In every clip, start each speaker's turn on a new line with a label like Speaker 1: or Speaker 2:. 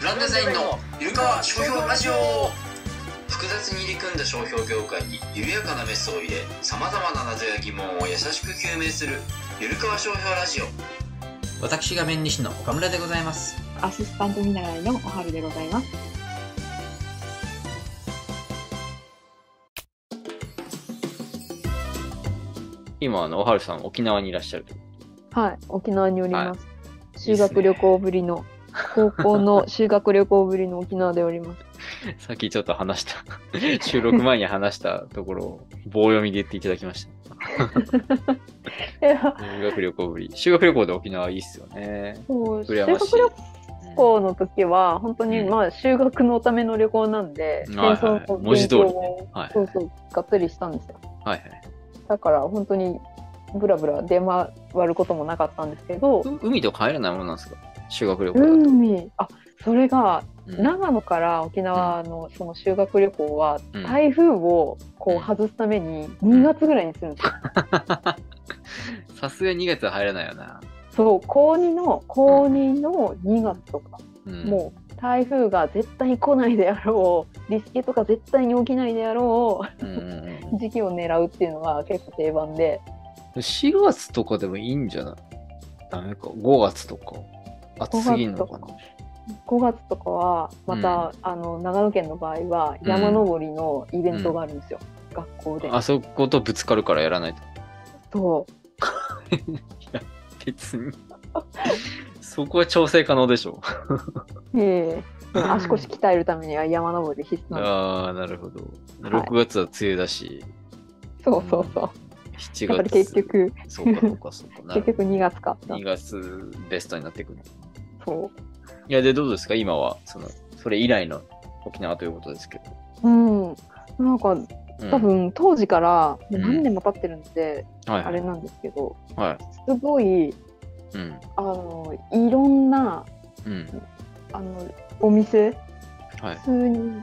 Speaker 1: グランデザインのゆるかわ商標ラジオ複雑に入り組んだ商標業界に緩やかなメスを入れさまざまな謎や疑問を優しく究明するゆるかわ商標ラジオ私が弁理士の岡村でございます
Speaker 2: アシスタント見習いのおはるでございます。
Speaker 3: 今、あの、おはるさん、沖縄にいらっしゃると。
Speaker 2: はい、沖縄におります。修学旅行ぶりの、高校の修学旅行ぶりの沖縄でおります。
Speaker 3: さっきちょっと話した、収録前に話したところを棒読みで言っていただきました。修学旅行ぶり。修学旅行で沖縄いいっすよね。
Speaker 2: そう修。学旅行の時は、本当に
Speaker 3: うん
Speaker 2: まあ修学のための旅行なんで、
Speaker 3: はいはい文字通りねはい
Speaker 2: そうそう、がっつりしたんですよ。
Speaker 3: はいはい。
Speaker 2: だから本当にブラブラ出回ることもなかったんですけど、
Speaker 3: う海と帰らないものなんですか？修学旅行だと。
Speaker 2: 海、あ、それが
Speaker 3: うん
Speaker 2: 長野から沖縄のその修学旅行は
Speaker 3: うん
Speaker 2: 台風をこう外すために2月ぐらいにするんですよ。
Speaker 3: さすがに2月は入らないよな。
Speaker 2: そう高2の高2の2月とか、
Speaker 3: うん、
Speaker 2: もう台風が絶対来ないであろうリスケとか絶対に起きないであろ
Speaker 3: うんうん
Speaker 2: う時期を狙うっていうのが結構定番で
Speaker 3: うん、4月とかでもいいんじゃない？ダメか。5月とか。暑すぎんのかな。
Speaker 2: 5月とかはまた、あの長野県の場合は山登りのイベントがあるんですよ、学校で。
Speaker 3: あそことぶつかるからやらないと。
Speaker 2: そう
Speaker 3: 別に。そこは調整可能でしょ。
Speaker 2: ええでも足腰鍛えるためには山登り必須なんで
Speaker 3: ああ、なるほど。
Speaker 2: はい
Speaker 3: 6月は梅雨だし、
Speaker 2: す。そうそうそう。
Speaker 3: 7
Speaker 2: だから
Speaker 3: 月。
Speaker 2: 結局、
Speaker 3: そうか、そうか、そうか。
Speaker 2: 結局2月か。
Speaker 3: 2月ベストになってくる。
Speaker 2: そ
Speaker 3: いや、で、どうですか？今は、その、それ以来の沖縄ということですけど。
Speaker 2: う。うん。なんか、
Speaker 3: うん
Speaker 2: 多分当時からもう
Speaker 3: うん
Speaker 2: 何年も経ってるんで、
Speaker 3: はいはい。
Speaker 2: あれなんですけど、
Speaker 3: はい。
Speaker 2: すごい、
Speaker 3: うん。
Speaker 2: あの、いろんな、
Speaker 3: うん。
Speaker 2: あの、お店、
Speaker 3: はい
Speaker 2: 普。通に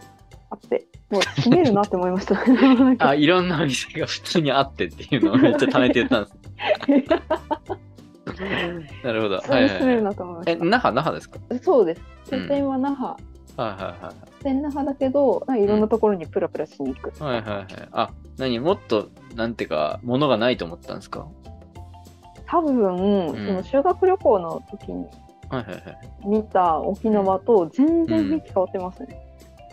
Speaker 2: あって、もう閉めるなって思いました。
Speaker 3: あ、いろんなお店が普通にあってっていうのをめっちゃ貯めて言ったんです。なるほど。はいはいえ、
Speaker 2: し
Speaker 3: 那覇、那覇ですか？
Speaker 2: た。そうです。
Speaker 3: うん
Speaker 2: 拠点は那覇。
Speaker 3: はいはいはい。
Speaker 2: 拠点那覇だけど、いろんなところにプラプラしに行く。
Speaker 3: はいはいはい。あ、何もっと、なんていうか、ものがないと思ったんですか？
Speaker 2: 多分、その修学旅行の時に
Speaker 3: はいはいはい。
Speaker 2: 見た沖縄と全然雰囲気変わってますね。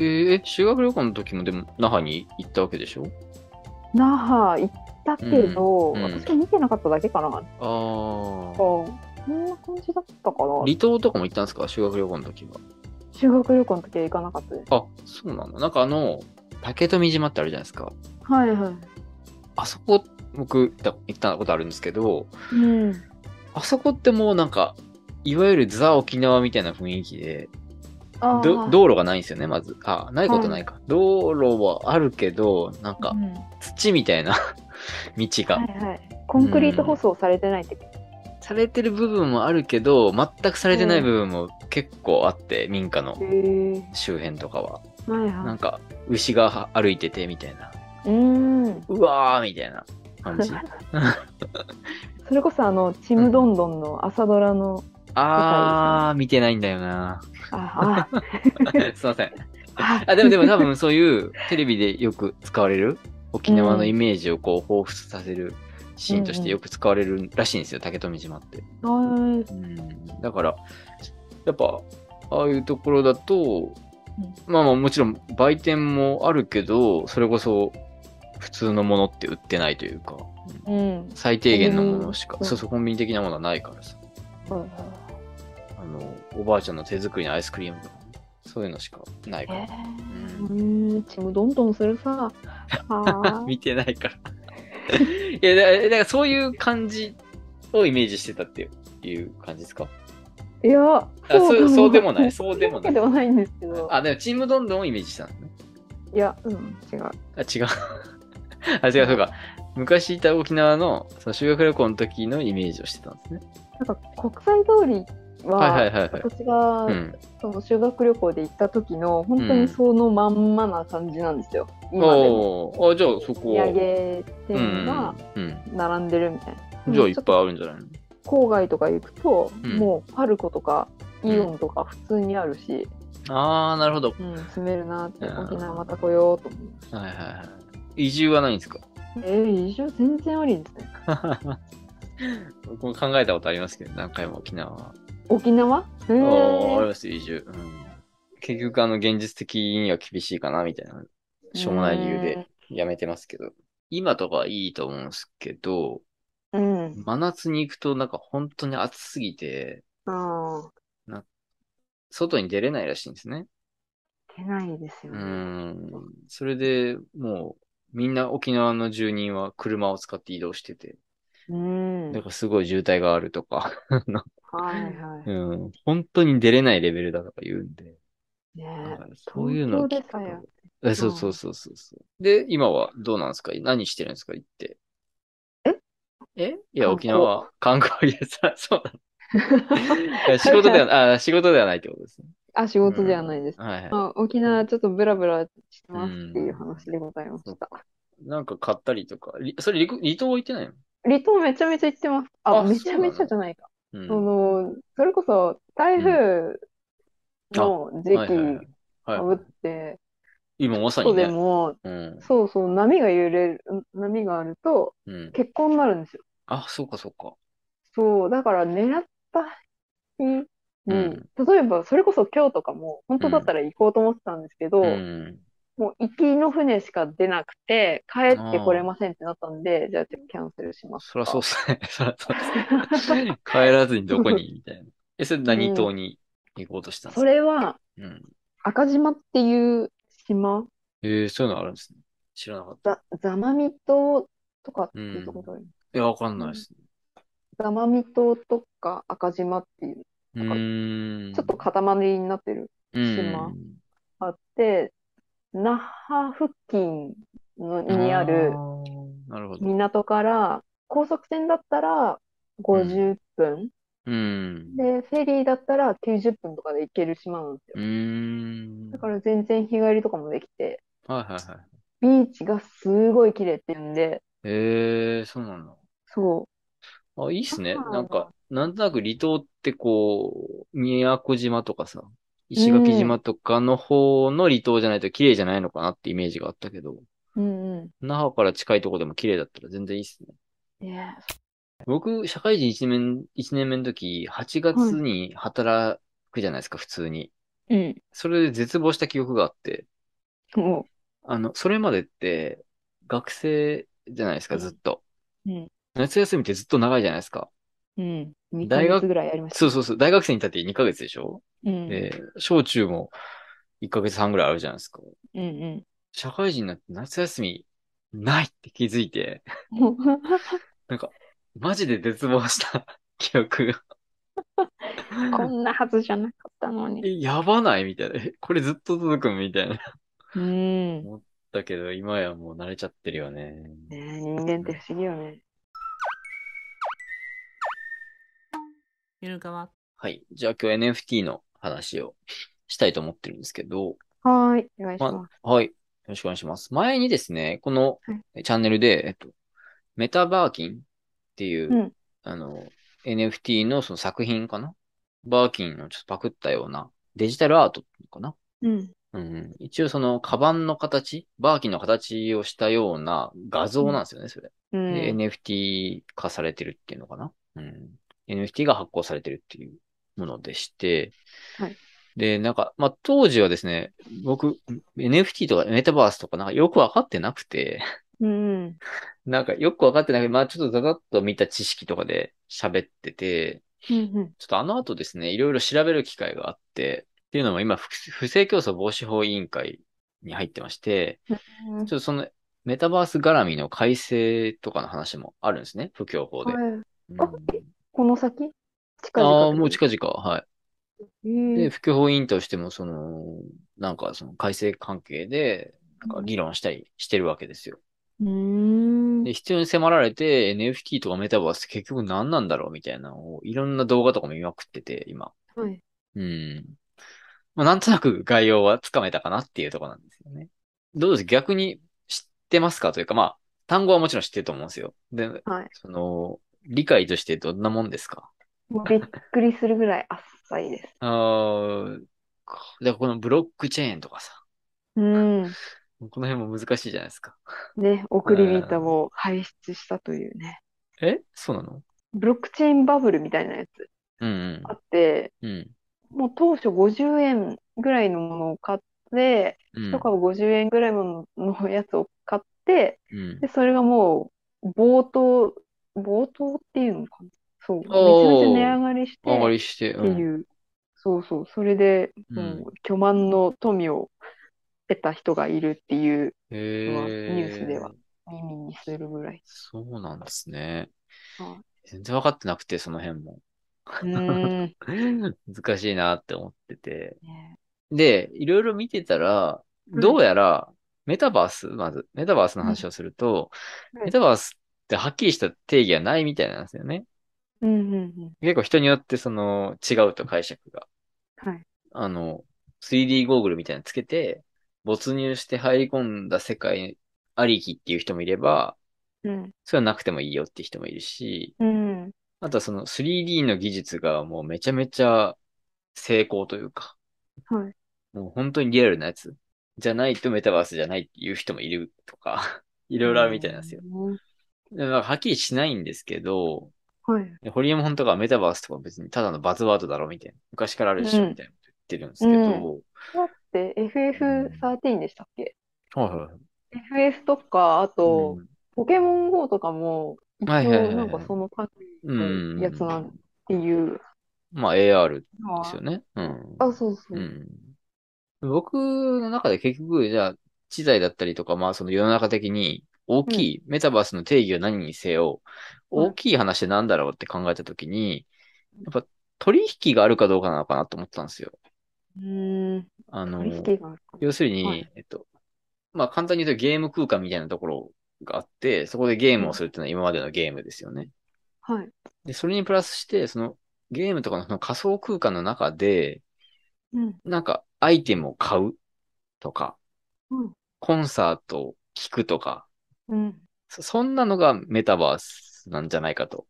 Speaker 3: えー、え修学旅行の時もでも那覇に行ったわけでしょ？
Speaker 2: 那覇行ったけど、
Speaker 3: うんうん
Speaker 2: 私は見てなかっただけかな。
Speaker 3: ああ。
Speaker 2: こんな感じだったかな。
Speaker 3: 離島とかも行ったんですか？修学旅行の時は。
Speaker 2: 修学旅行の時は行かなかったです。
Speaker 3: あ、そうなんだ。なんかあの、竹富島ってあるじゃないですか。
Speaker 2: はいはい。
Speaker 3: あそこ、僕行ったことあるんですけど、
Speaker 2: うん。
Speaker 3: あそこってもうなんか、いわゆるザ沖縄みたいな雰囲気で、道路がないんですよね、まず。あ、ないことないか。道路はあるけど、なんか
Speaker 2: う、ん
Speaker 3: 土みたいな道が、
Speaker 2: はいはい。コンクリート舗装されてないってこと。
Speaker 3: されてる部分もあるけど、全くされてない部分も結構あって、民家の。周辺とかは。
Speaker 2: はいは
Speaker 3: なんか、牛が歩いててみたいな。
Speaker 2: い。うん。
Speaker 3: うわーみたいな感じ。
Speaker 2: それこそあの、ちむどんどんの朝ドラの、
Speaker 3: あー、見てないんだよな。
Speaker 2: あ、あ、
Speaker 3: すいません。
Speaker 2: あ、
Speaker 3: あ、でもでも多分そういうテレビでよく使われる沖縄のイメージをこう彷彿させるシーンとしてよく使われるらしいんですよ、竹富島って。
Speaker 2: はい
Speaker 3: うん。だから、やっぱ、ああいうところだと、まあまあもちろん売店もあるけど、それこそ普通のものって売ってないというか、
Speaker 2: うん。
Speaker 3: 最低限のものしか、
Speaker 2: うん
Speaker 3: そうそう、コンビニ的なものはないからさ。あの、おばあちゃんの手作りのアイスクリームとか、そういうのしかないから。
Speaker 2: えー、うん、ちむどんどんするさ。あ
Speaker 3: 見てないから。いや、だだからそういう感じをイメージしてたっていう感じですか？
Speaker 2: いや、
Speaker 3: あそうそうでもない、
Speaker 2: そ
Speaker 3: そうでもない
Speaker 2: うで。はないんですけど。
Speaker 3: あ、でもチームどんどんをイメージしたのね。
Speaker 2: いや、うん、違う。
Speaker 3: あ、違う。あ、違う、そうか。昔いた沖縄のその修学旅行の時のイメージをしてたんですね。
Speaker 2: なんか国際通りは、
Speaker 3: はいはいはいはい。
Speaker 2: 私が、
Speaker 3: うん。
Speaker 2: その修学旅行で行った時の本当にそのまんまな感じなんですよ。今でも。
Speaker 3: あ、じゃあそこ
Speaker 2: 土
Speaker 3: は。
Speaker 2: 産店が
Speaker 3: うん。
Speaker 2: 並んでるみたいな。
Speaker 3: うん。じゃあいっぱいあるんじゃないの？
Speaker 2: 郊外とか行くと、
Speaker 3: うん
Speaker 2: もうパルコとかイオンとか普通にあるし、
Speaker 3: あー、なるほど。
Speaker 2: うん、住めるなって、
Speaker 3: うん
Speaker 2: 沖縄また来ようと思う。
Speaker 3: はいはいはい。移住はないんですか？
Speaker 2: えー、移住全然ありですね。
Speaker 3: 僕も考えたことありますけど、何回も沖縄は。
Speaker 2: 沖縄？へ
Speaker 3: あーあり
Speaker 2: ー
Speaker 3: ますよ、移住。うん。結局、あの、現実的には厳しいかな、みたいな、しょうもない理由でやめてますけど。今とかはいいと思うんですけど、
Speaker 2: うん。
Speaker 3: 真夏に行くとなんか本当に暑すぎて、
Speaker 2: ああ、
Speaker 3: 外に出れないらしいんですね。
Speaker 2: 出ないですよ
Speaker 3: う
Speaker 2: ね。
Speaker 3: ん。それでもう、みんな沖縄の住人は車を使って移動してて、
Speaker 2: うん。
Speaker 3: だからすごい渋滞があるとか、
Speaker 2: はいはい。
Speaker 3: うん、本当に出れないレベルだとか言うんで、
Speaker 2: ね
Speaker 3: そういうの
Speaker 2: 東京
Speaker 3: そうそうそうそうそう。で、今はどうなんですか？何してるんですか？行って。
Speaker 2: え？
Speaker 3: え？いや、沖縄、観光、いや、さそうなの いや仕事では、あ、仕事ではないってことですね。
Speaker 2: あ、仕事ではないです。
Speaker 3: はいはい。
Speaker 2: あ沖縄ちょっとブラブラしてますっていう話でございました。
Speaker 3: なんか買ったりとか、りそれ離離島は行ってないの？
Speaker 2: 離島めちゃめちゃ行ってます。あ、
Speaker 3: あ
Speaker 2: めちゃめちゃじゃないか。
Speaker 3: うん。
Speaker 2: その、それこそ台風の時期
Speaker 3: はい
Speaker 2: かぶって、
Speaker 3: 今まさにね。
Speaker 2: でも、
Speaker 3: うん。
Speaker 2: そうそう、波が揺れる、波があると
Speaker 3: うん。
Speaker 2: 結婚になるんですよ。
Speaker 3: あ、そうかそうか。
Speaker 2: そう、だから狙った日に、
Speaker 3: うん
Speaker 2: 例えばそれこそ今日とかも、本当だったら行こうと思ってたんですけど、
Speaker 3: うん。
Speaker 2: もう行きの船しか出なくて、帰ってこれませんってなったんで、じゃあキャンセルします
Speaker 3: そらそうっ
Speaker 2: か。
Speaker 3: すね。そらそうっすね。帰らずにどこにみたいな。え、それ何島に行こうとしたんです
Speaker 2: そ
Speaker 3: か
Speaker 2: れは
Speaker 3: うん。
Speaker 2: 赤島っていう島、
Speaker 3: えー、そういうのあるんですね。知らなかった。
Speaker 2: ザ、ザマミ島とかっていうところがある。
Speaker 3: いや、わかんないですね。
Speaker 2: ザマミ島とか赤島っていう、
Speaker 3: うーん。
Speaker 2: ちょっと塊になってる島
Speaker 3: うん
Speaker 2: あって、那覇付近のにある。港から高速船だったら50分、
Speaker 3: うん。
Speaker 2: で、フェリーだったら90分とかで行ける島なんですよ。
Speaker 3: うーん。
Speaker 2: だから全然日帰りとかもできて、
Speaker 3: はいはいはい。
Speaker 2: ビーチがすごい綺麗っていうんで、
Speaker 3: えー、そうなんだ。
Speaker 2: そ
Speaker 3: あ、いいっすね。なんか、なんとなく離島ってこう、宮古島とかさ、石垣島とかの方の離島じゃないと綺麗じゃないのかなってイメージがあったけど、
Speaker 2: う。うんう
Speaker 3: 那覇から近いとこでも綺麗だったら全然いいっすね。僕、社会人1年目、一年目の時、8月に働くじゃないですか、普通に。
Speaker 2: うん。
Speaker 3: それで絶望した記憶があって、
Speaker 2: も
Speaker 3: あの、それまでって、学生じゃないですか、
Speaker 2: うん
Speaker 3: ずっと。
Speaker 2: うん
Speaker 3: 夏休みってずっと長いじゃないですか。
Speaker 2: う、うん。2
Speaker 3: 大学
Speaker 2: ヶ月ぐらいやりました。
Speaker 3: そうそうそう。大学生にいたって2ヶ月でしょ？
Speaker 2: うん。
Speaker 3: で、小中も1ヶ月半ぐらいあるじゃないですか。
Speaker 2: うんう
Speaker 3: 社会人になって夏休みないって気づいて、
Speaker 2: ん。
Speaker 3: なんか、マジで絶望した 記憶が。
Speaker 2: こんなはずじゃなかったのに。
Speaker 3: え、やばない？みたいな。え、これずっと続くみたいな。
Speaker 2: うん。
Speaker 3: だけど、今やもう慣れちゃってるよね。
Speaker 2: ねえ人間って不思議よね。
Speaker 4: ゆる。
Speaker 3: はい。じゃあ今日 NFT の話をしたいと思ってるんですけど、
Speaker 2: はーい。お願いし
Speaker 3: ま
Speaker 2: ます。
Speaker 3: はい。よろしくお願いします。前にですね、この
Speaker 2: は
Speaker 3: チャンネルで、えっと、メタバーキンっていう、
Speaker 2: うん
Speaker 3: あの、NFT のその作品かな？バーキンのちょっとパクったようなデジタルアートかな？
Speaker 2: うん。
Speaker 3: うん。一応その、カバンの形、バーキンの形をしたような画像なんですよね、それ。
Speaker 2: うん。
Speaker 3: で NFT 化されてるっていうのかな？うん。NFT が発行されてるっていうものでして、
Speaker 2: はい
Speaker 3: で、なんか、まあ、当時はですね、僕、NFT とかメタバースとかなんかよくわかってなくて、
Speaker 2: うん。
Speaker 3: なんかよくわかってないけど、まあ、ちょっとざざっと見た知識とかで喋ってて、
Speaker 2: うん。
Speaker 3: ちょっとあの後ですね、いろいろ調べる機会があって、っていうのも今、不不正競争防止法委員会に入ってまして、ちょっとそのメタバース絡みの改正とかの話もあるんですね、不況法で。
Speaker 2: はい。
Speaker 3: うん
Speaker 2: あこの先？近々
Speaker 3: ああ、もう近々、はい。
Speaker 2: 々
Speaker 3: で、不況法委員としても、その、なんかその改正関係で、なんか議論したりしてるわけですよ。
Speaker 2: うーん。
Speaker 3: で、必要に迫られて NFT とかメタバース結局何なんだろうみたいなのを、いろんな動画とかも見まくってて、今。
Speaker 2: はい。
Speaker 3: うん。まあ、なんとなく概要はつかめたかなっていうところなんですよね。どうです？逆に知ってますか？というか、まあ、単語はもちろん知ってると思うんですよ。で、
Speaker 2: はい。
Speaker 3: その、理解としてどんなもんですか？
Speaker 2: びっくりするぐらい浅いです。
Speaker 3: あーで、このブロックチェーンとかさ、
Speaker 2: うん。
Speaker 3: この辺も難しいじゃないですか。
Speaker 2: ね、送り人も輩出したというね。
Speaker 3: え？そうなの？
Speaker 2: ブロックチェーンバブルみたいなやつ
Speaker 3: うん
Speaker 2: あって、
Speaker 3: うん。うん。
Speaker 2: もう当初50円ぐらいのものを買って、
Speaker 3: うん
Speaker 2: 一株50円ぐらいののやつを買って、
Speaker 3: うん
Speaker 2: で、それがもう、冒頭、冒頭っていうのかな？そう。めちゃめちゃ値上がりして、
Speaker 3: 上がりして、
Speaker 2: っていう、そうそう、それで、
Speaker 3: うん
Speaker 2: 巨万の富を得た人がいるっていう
Speaker 3: へ
Speaker 2: のはニュースで
Speaker 3: え
Speaker 2: は。耳にするぐらい。
Speaker 3: そうなんですね。
Speaker 2: は
Speaker 3: 全然分かってなくて、その辺も。難しいなって思ってて。
Speaker 2: ね
Speaker 3: で、いろいろ見てたら、
Speaker 2: うん
Speaker 3: どうやら、メタバース、まず、メタバースの話をすると、
Speaker 2: うん
Speaker 3: メタバースはっきりした定義はないみたいなんですよね。
Speaker 2: うんうんうん。
Speaker 3: 結構人によってその違うと解釈が。
Speaker 2: はい。
Speaker 3: あの、3D ゴーグルみたいなのつけて、没入して入り込んだ世界ありきっていう人もいれば、
Speaker 2: うん。
Speaker 3: それはなくてもいいよって人もいるし、
Speaker 2: うん。
Speaker 3: あとはその 3D の技術がもうめちゃめちゃ成功というか、
Speaker 2: はい。
Speaker 3: もう本当にリアルなやつじゃないとメタバースじゃないっていう人もいるとか、いろいろあるみたいなんですよ。
Speaker 2: うん
Speaker 3: はっきりしないんですけど、
Speaker 2: はい。
Speaker 3: ホリエモンとかメタバースとか別にただのバズワードだろみたいな。昔からあるでしょ
Speaker 2: うん
Speaker 3: みたいなこと言ってるんですけど、
Speaker 2: だって FF13 でしたっけ？
Speaker 3: はいはいはい。
Speaker 2: ?FF とか、あと、
Speaker 3: うん
Speaker 2: ポケモン GO とかも、一
Speaker 3: はいはいはい
Speaker 2: なんかその感じ
Speaker 3: うん
Speaker 2: のやつなんていう
Speaker 3: まあ AR ですよね。うん。
Speaker 2: あ、そうそうう。
Speaker 3: ん。僕の中で結局、じゃあ、知財だったりとか、まあその世の中的に大きい、メタバースの定義は何にせよ、
Speaker 2: うん
Speaker 3: 大きい話って何だろうって考えたときに、やっぱ取引があるかどうかなのかなと思ったんですよ。
Speaker 2: うーん。
Speaker 3: あの、
Speaker 2: 取引があるか
Speaker 3: 要するに、
Speaker 2: はい
Speaker 3: えっと、まあ簡単に言うとゲーム空間みたいなところがあって、そこでゲームをするっていうのは今までのゲームですよね。
Speaker 2: はい。
Speaker 3: で、それにプラスして、そのゲームとかのその仮想空間の中で、
Speaker 2: うん。
Speaker 3: なんかアイテムを買うとか、
Speaker 2: うん。
Speaker 3: コンサートを聞くとか、
Speaker 2: うん。
Speaker 3: そそんなのがメタバースなんじゃないかと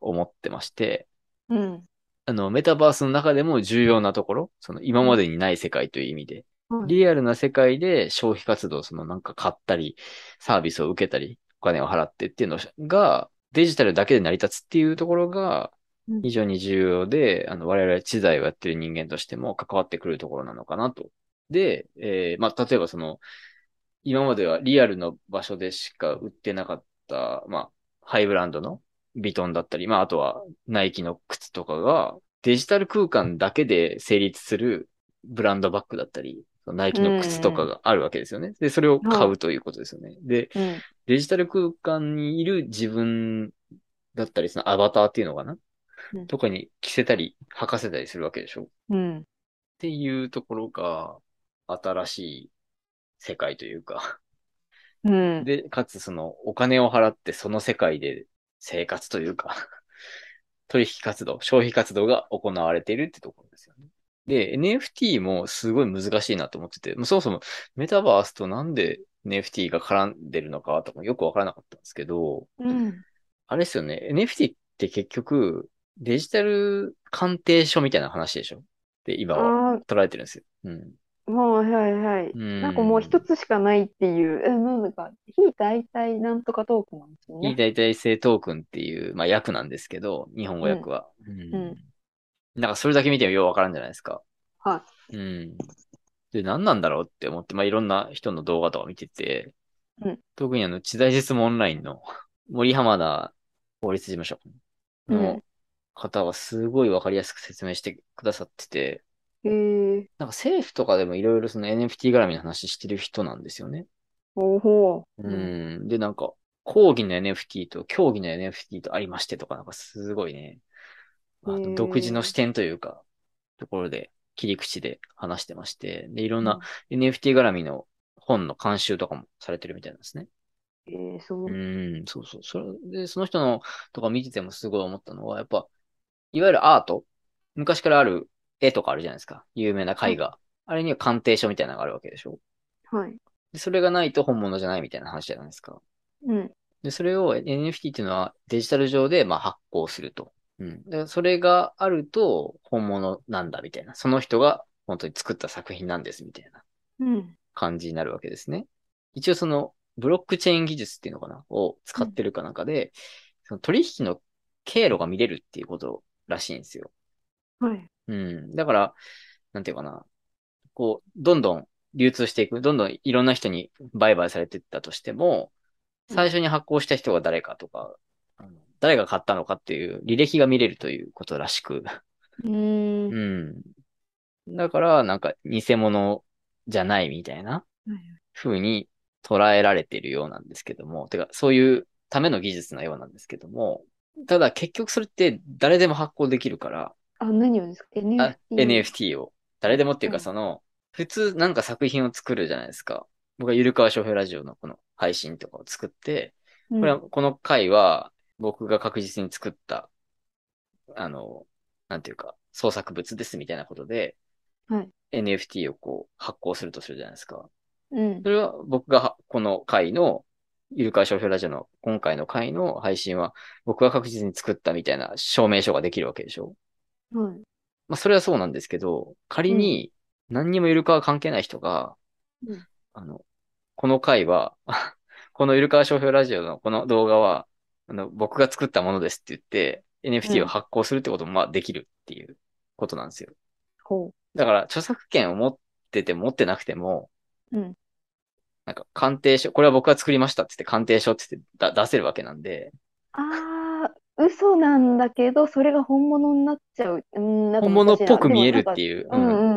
Speaker 3: 思ってまして、
Speaker 2: うん。
Speaker 3: あの、メタバースの中でも重要なところ、その今までにない世界という意味で、
Speaker 2: はい
Speaker 3: リアルな世界で消費活動、そのなんか買ったり、サービスを受けたり、お金を払ってっていうのが、デジタルだけで成り立つっていうところが
Speaker 2: うん、
Speaker 3: 非常に重要で、あの、我々知財をやってる人間としても関わってくるところなのかなと。で、えーまあ、例えばその、今まではリアルの場所でしか売ってなかった、まあ、ハイブランドのビトンだったり、まあ、あとはナイキの靴とかが、デジタル空間だけで成立するブランドバッグだったり、ナイキの靴とかがあるわけですよね。で、それを買うということですよね。で、
Speaker 2: うん。
Speaker 3: デジタル空間にいる自分だったり、そのアバターっていうのかな、
Speaker 2: うん
Speaker 3: とかに着せたり、履かせたりするわけでしょ？っ
Speaker 2: うん。
Speaker 3: ていうところが、新しい世界というか、
Speaker 2: うん。
Speaker 3: で、かつそのお金を払ってその世界で生活というか、取引活動、消費活動が行われているってところですよね。で、NFT もすごい難しいなと思ってて、もうそもそもメタバースとなんで NFT が絡んでるのかとかよくわからなかったんですけど、
Speaker 2: うん。
Speaker 3: あれですよね、NFT って結局デジタル鑑定書みたいな話でしょ？で、今は
Speaker 2: あ
Speaker 3: 捉えてるんですよ。うん。
Speaker 2: あ、はいはいはい。
Speaker 3: うん
Speaker 2: なんかもう一つしかないっていう、え、なんだか、非代替なんとかトークなんですよ
Speaker 3: 非
Speaker 2: ね。
Speaker 3: 代替性トークンっていう、まあ、訳なんですけど、日本語訳は。うん
Speaker 2: うん
Speaker 3: なんかそれだけ見てもようわからんじゃないですか。。
Speaker 2: はい
Speaker 3: うん。で、何なんだろうって思って、まあ、いろんな人の動画とか見てて、
Speaker 2: うん
Speaker 3: 特にあの、知財実務オンラインの森浜田法律事務所
Speaker 2: う
Speaker 3: の
Speaker 2: ん
Speaker 3: 方はすごいわかりやすく説明してくださってて、
Speaker 2: へえ、
Speaker 3: なんか政府とかでもいろいろその NFT 絡みの話してる人なんですよね。
Speaker 2: ほうほう。
Speaker 3: うん。で、なんか、講義の NFT と競技の NFT とありましてとか、なんかすごいね、独自の視点というか、ところで、切り口で話してまして、で、いろんな NFT 絡みの本の監修とかもされてるみたいなんですね。
Speaker 2: えー、そう。
Speaker 3: うん、そうそう。それで、その人のとか見ててもすごい思ったのは、やっぱ、いわゆるアート昔からある絵とかあるじゃないですか。有名な絵画。あれには鑑定書みたいなのがあるわけでしょ？
Speaker 2: はい。
Speaker 3: で、それがないと本物じゃないみたいな話じゃないですか。
Speaker 2: うん。
Speaker 3: で、それを NFT っていうのはデジタル上でまあ発行すると。うん。で、それがあると本物なんだみたいな。その人が本当に作った作品なんですみたいな
Speaker 2: うん。
Speaker 3: 感じになるわけですね。一応その、ブロックチェーン技術っていうのかな？を使ってるかなんかで、その取引の経路が見れるっていうことらしいんですよ。
Speaker 2: はい。
Speaker 3: うん。だから、なんていうかな。こう、どんどん流通していく、どんどんいろんな人に売買されていったとしても、最初に発行した人が誰かとか、あの誰が買ったのかっていう履歴が見れるということらしく。
Speaker 2: うーん。
Speaker 3: うん。だから、なんか偽物じゃないみたいな風に捉えられているようなんですけども、てか、そういうための技術なようなんですけども、ただ結局それって誰でも発行できるから、
Speaker 2: あ、何をですか？
Speaker 3: あ
Speaker 2: ?NFT。
Speaker 3: NFT を。誰でもっていう
Speaker 2: はい
Speaker 3: かその、普通なんか作品を作るじゃないですか。僕はゆるかわ商標ラジオのこの配信とかを作って、
Speaker 2: うん
Speaker 3: これは、この回は僕が確実に作った、あの、なんていうか、創作物ですみたいなことで、
Speaker 2: はい
Speaker 3: NFT をこう発行するとするじゃないですか。
Speaker 2: うん
Speaker 3: そ。れは僕がはこの回の、ゆるかわ商標ラジオの今回の回の配信は僕が確実に作ったみたいな証明書ができるわけでしょ
Speaker 2: はい。
Speaker 3: まあ、それはそうなんですけど、仮に何にもイルカは関係ない人が、
Speaker 2: うん
Speaker 3: あの、この回は、このイルカ商標ラジオのこの動画は、あの、僕が作ったものですって言って、NFT を発行するってこともまあできるっていうことなんですよ。
Speaker 2: ほ
Speaker 3: だから、著作権を持ってても持ってなくても、
Speaker 2: うん
Speaker 3: なんか鑑定書、これは僕が作りましたって言って鑑定書って言ってだ出せるわけなんで、
Speaker 2: う。ああ、嘘なんだけど、それが本物になっちゃう。うん、なんか
Speaker 3: 本物っぽく見えるっていう。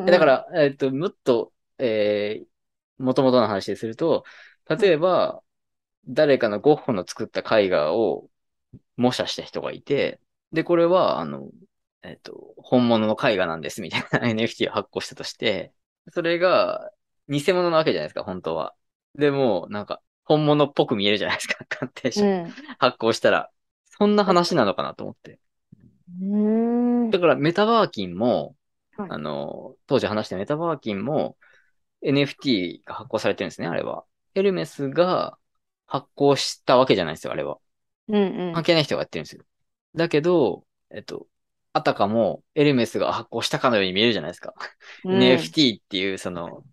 Speaker 3: だから、えっと、もっと、えー、元々の話ですると、例えば、誰かのゴッホの作った絵画を模写した人がいて、で、これは、あの、えっと、本物の絵画なんですみたいな NFT を発行したとして、それが偽物なわけじゃないですか、本当は。でも、なんか、本物っぽく見えるじゃないですか、鑑定書
Speaker 2: うん。
Speaker 3: 発行したら。そんな話なのかなと思って。だから、メタバーキンも、
Speaker 2: はい
Speaker 3: あの、当時話したメタバーキンも NFT が発行されてるんですね、あれは。エルメスが発行したわけじゃないですよ、あれは。
Speaker 2: うんうん。
Speaker 3: 関係ない人がやってるんですよ。だけど、えっと、あたかもエルメスが発行したかのように見えるじゃないですか。
Speaker 2: うん
Speaker 3: NFT っていうその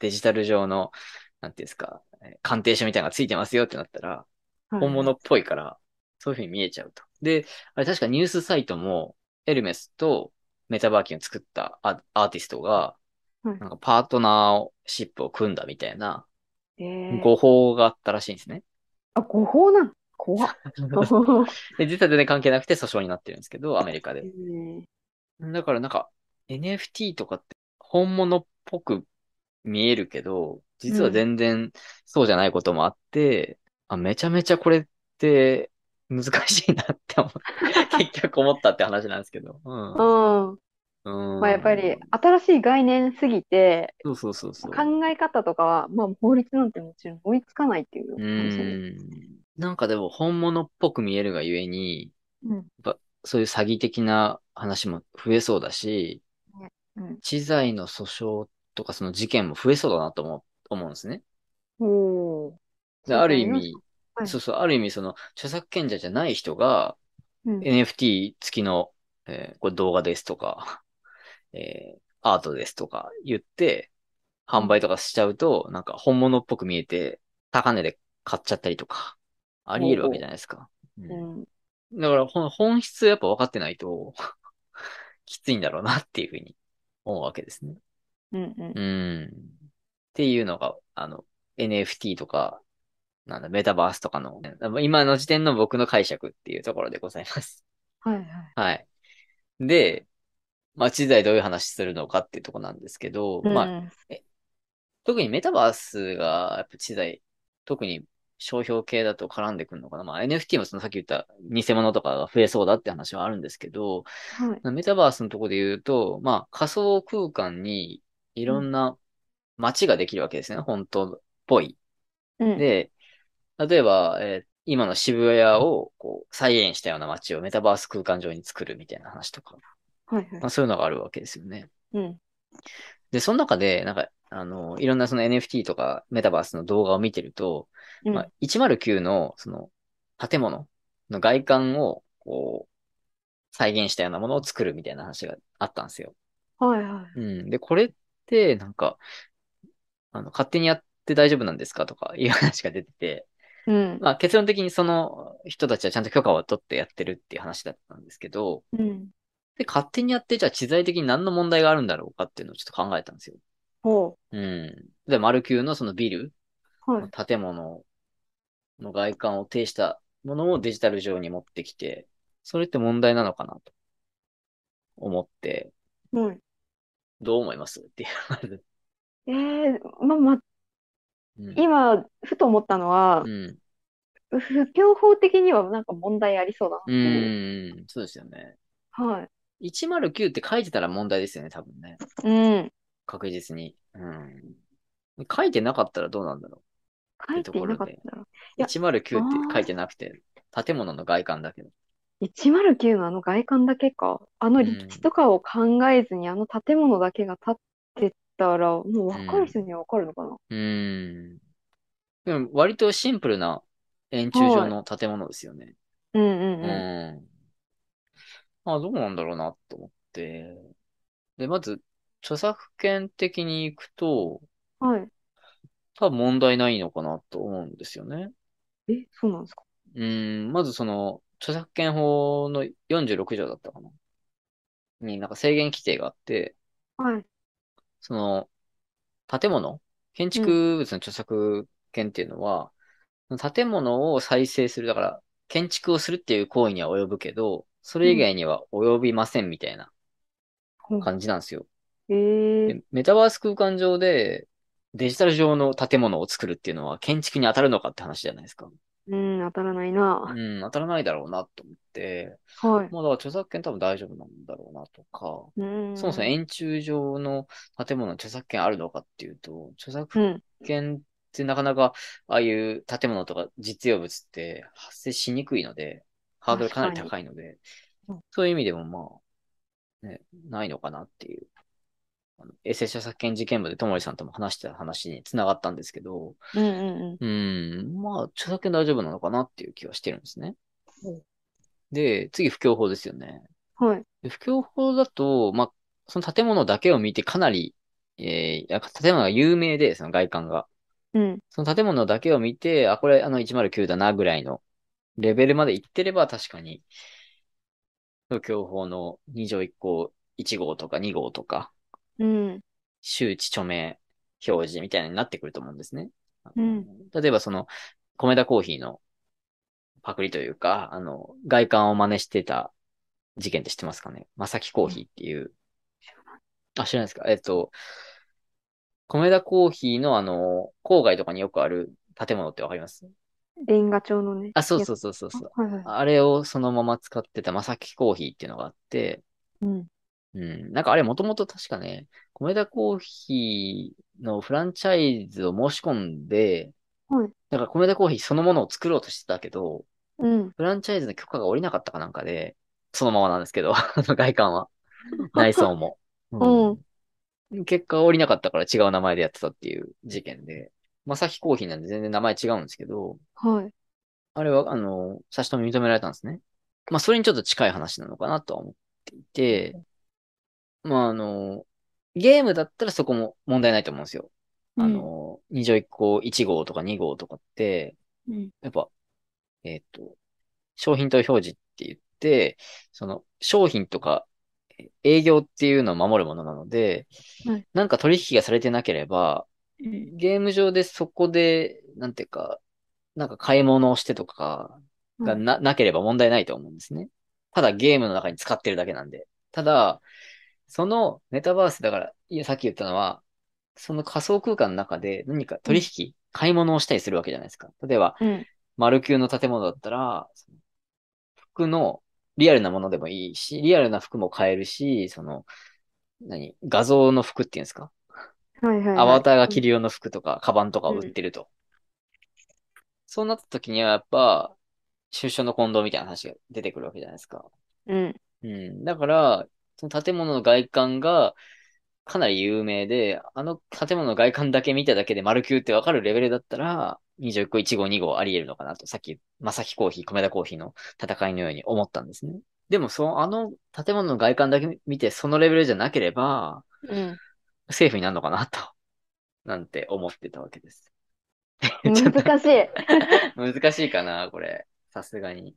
Speaker 3: デジタル上の、なんていうんですか、えー鑑定書みたいなのがついてますよってなったら、
Speaker 2: はい
Speaker 3: 本物っぽいから、そういう風に見えちゃうと。で、あれ確かニュースサイトも、エルメスとメタバーキンを作ったアアーティストが、
Speaker 2: はい
Speaker 3: なんかパートナーシップを組んだみたいな
Speaker 2: えー
Speaker 3: 誤報があったらしいんですね。
Speaker 2: あ、誤報なん怖っ。
Speaker 3: で、実は全然関係なくて訴訟になってるんですけど、アメリカで。
Speaker 2: え
Speaker 3: だからなんか、NFT とかって本物っぽく見えるけど、実は全然そうじゃないこともあって、あ、めちゃめちゃこれって難しいなって思って、結局思ったって話なんですけど。うん。
Speaker 2: うん。
Speaker 3: うん。
Speaker 2: まあやっぱり新しい概念すぎて、
Speaker 3: そうそうそうそう。
Speaker 2: 考え方とかは、まあ法律なんてもちろん追いつかないっていう
Speaker 3: う。ん。なんかでも本物っぽく見えるがゆえに、
Speaker 2: うん。
Speaker 3: そういう詐欺的な話も増えそうだし、
Speaker 2: うん。
Speaker 3: 知財の訴訟とかその事件も増えそうだなと思う思うんですね。
Speaker 2: お
Speaker 3: ある意味、
Speaker 2: はい
Speaker 3: そうそう、ある意味その著作権者じゃない人が
Speaker 2: うん。
Speaker 3: NFT 付きの、えーこれ動画ですとか、えーアートですとか言って販売とかしちゃうと、なんか本物っぽく見えて高値で買っちゃったりとか、あり得るわけじゃないですか。うん
Speaker 2: うん。
Speaker 3: だから本本質やっぱ分かってないと きついんだろうなっていうふうに思うわけですね。
Speaker 2: うん。うん。
Speaker 3: うん。っていうのが、あの、NFT とか、なんだ、メタバースとかの、今の時点の僕の解釈っていうところでございます。
Speaker 2: はいはい。
Speaker 3: はい。で、まあ、知財どういう話するのかっていうところなんですけど、まあ、
Speaker 2: うん
Speaker 3: 特にメタバースが、やっぱ知財、特に商標系だと絡んでくるのかな。まあ、NFT もそのさっき言った偽物とかが増えそうだって話はあるんですけど、
Speaker 2: はい。
Speaker 3: メタバースのところで言うと、まあ、仮想空間にいろんな街ができるわけですね。本当っぽい。
Speaker 2: うん。
Speaker 3: で、例えば、えー今の渋谷をこう再現したような街をメタバース空間上に作るみたいな話とか、
Speaker 2: はいはい
Speaker 3: まあ、そういうのがあるわけですよね。
Speaker 2: うん。
Speaker 3: で、その中で、なんか、あの、いろんなその NFT とかメタバースの動画を見てると、
Speaker 2: うん
Speaker 3: まあ、109のその建物の外観をこう再現したようなものを作るみたいな話があったんですよ。
Speaker 2: はいはい。
Speaker 3: うん。で、これって、なんか、あの、勝手にやって大丈夫なんですかとかいう話が出てて、
Speaker 2: うん。
Speaker 3: まあ結論的にその人たちはちゃんと許可を取ってやってるっていう話だったんですけど、
Speaker 2: うん。
Speaker 3: で、勝手にやってじゃあ知財的に何の問題があるんだろうかっていうのをちょっと考えたんですよ。
Speaker 2: ほ
Speaker 3: うん。で、マルキューのそのビル、
Speaker 2: う。はい。
Speaker 3: 建物の外観を呈したものをデジタル上に持ってきて、それって問題なのかなと思って、
Speaker 2: はい。
Speaker 3: どう思います？っていう。
Speaker 2: ええま、ま、
Speaker 3: うん。
Speaker 2: 今、ふと思ったのは
Speaker 3: う、ん。
Speaker 2: 不協法的にはなんか問題ありそうだな
Speaker 3: う
Speaker 2: っていう。
Speaker 3: ーん。そうですよね。
Speaker 2: はい。
Speaker 3: 109って書いてたら問題ですよね、多分ね。
Speaker 2: うん。
Speaker 3: 確実に。うん。書いてなかったらどうなんだろ
Speaker 2: 書いていなかったら。
Speaker 3: う。
Speaker 2: いや
Speaker 3: 109って書いてなくて、建物の外観だけど。
Speaker 2: 109のあの外観だけか。あの立地とかを考えずにあの建物だけが建ってたら、もう分かる人には分かるのかな？
Speaker 3: うーん。でも割とシンプルな円柱状の建物ですよね。
Speaker 2: うんうん
Speaker 3: う
Speaker 2: うん。
Speaker 3: ん。まあ、どうなんだろうなと思って。で、まず、著作権的に行くと、
Speaker 2: はい。
Speaker 3: 多分問題ないのかなと思うんですよね。
Speaker 2: え、そうなんですか？
Speaker 3: うーん、まずその、著作権法の46条だったかな？になんか制限規定があって、
Speaker 2: はい。
Speaker 3: その、建物？建築物の著作権っていうのは、建物を再生する、だから、建築をするっていう行為には及ぶけど、それ以外には及びませんみたいな感じなんですよ。
Speaker 2: えー、
Speaker 3: でメタバース空間上でデジタル上の建物を作るっていうのは建築に当たるのかって話じゃないですか。
Speaker 2: うん、当たらないな。
Speaker 3: うん、当たらないだろうなと思って、
Speaker 2: はい。
Speaker 3: まあだから著作権多分大丈夫なんだろうなとか、
Speaker 2: うん。
Speaker 3: そもそも円柱状の建物の著作権あるのかっていうと、著作
Speaker 2: うん。
Speaker 3: 権ってなかなかああいう建物とか実用物って発生しにくいので、ハードルかなり高いので
Speaker 2: うん、
Speaker 3: そういう意味でもまあ、ね、ないのかなっていう。あのエセ著作権事件部でともりさんとも話した話に繋がったんですけど、
Speaker 2: うんうん
Speaker 3: うん、まあ、著作権大丈夫なのかなっていう気はしてるんですね
Speaker 2: うん。
Speaker 3: で、次、不況法ですよね。
Speaker 2: うん。はい。
Speaker 3: で不況法だと、まあ、その建物だけを見てかなり、えー、や建物が有名で、その外観が。
Speaker 2: うん。
Speaker 3: その建物だけを見て、あ、これあの109だなぐらいのレベルまで行ってれば確かに、不況法の2条1項1号とか2号とか、
Speaker 2: うん。
Speaker 3: 周知著名表示みたいになってくると思うんですね。
Speaker 2: うん
Speaker 3: 例えばその、米田コーヒーのパクリというか、あの、外観を真似してた事件って知ってますかね？まさきコーヒーっていう。あ、知らないですか？えっと、米田コーヒーのあの、郊外とかによくある建物ってわかります？
Speaker 2: レンガ調のね。
Speaker 3: あ、そうそうそうそうそう。
Speaker 2: はいはい。
Speaker 3: あれをそのまま使ってたまさきコーヒーっていうのがあって、
Speaker 2: うん。
Speaker 3: うん。なんかあれもともと確かね、米田コーヒーのフランチャイズを申し込んで、
Speaker 2: はい。
Speaker 3: だから米田コーヒーそのものを作ろうとしてたけど、
Speaker 2: うん。
Speaker 3: フランチャイズの許可が下りなかったかなんかで、そのままなんですけど、外観は。内装も。うん結果降りなかったから違う名前でやってたっていう事件で、まさきコーヒーなんで全然名前違うんですけど、
Speaker 2: はい。
Speaker 3: あれは、あの、差し止め認められたんですね。まあ、それにちょっと近い話なのかなとは思っていて、まあ、あの、ゲームだったらそこも問題ないと思うんですよ。あの、2条1項1号とか2号とかって、
Speaker 2: うん。
Speaker 3: やっぱ、えっ、と、商品と表示って言って、その商品とかえ営業っていうのを守るものなので、
Speaker 2: はい
Speaker 3: なんか取引がされてなければ、ゲーム上でそこで、なんていうか、なんか買い物をしてとかがな、なければ問題ないと思うんですね。ただゲームの中に使ってるだけなんで。ただ、そのメタバースだから、いや、さっき言ったのは、その仮想空間の中で何か取引、買い物をしたりするわけじゃないですか。例えば、
Speaker 2: うん。
Speaker 3: 丸級の建物だったら、その服のリアルなものでもいいし、リアルな服も買えるし、その、何画像の服っていうんですか
Speaker 2: はいはいはい。
Speaker 3: アバターが着る用の服とか、カバンとかを売ってると。そうなった時にはやっぱ、出所の混同みたいな話が出てくるわけじゃないですか。
Speaker 2: うん。
Speaker 3: うん。だから、その建物の外観がかなり有名で、あの建物の外観だけ見ただけで丸級ってわかるレベルだったら、21号、1号、2号あり得るのかなと、さっき、まさきコーヒー、米田コーヒーの戦いのように思ったんですね。でも、その、あの建物の外観だけ見て、そのレベルじゃなければ、
Speaker 2: うん。
Speaker 3: セーフになるのかなと、なんて思ってたわけです。
Speaker 2: 難しい。
Speaker 3: 難しいかな、これ。さすがに。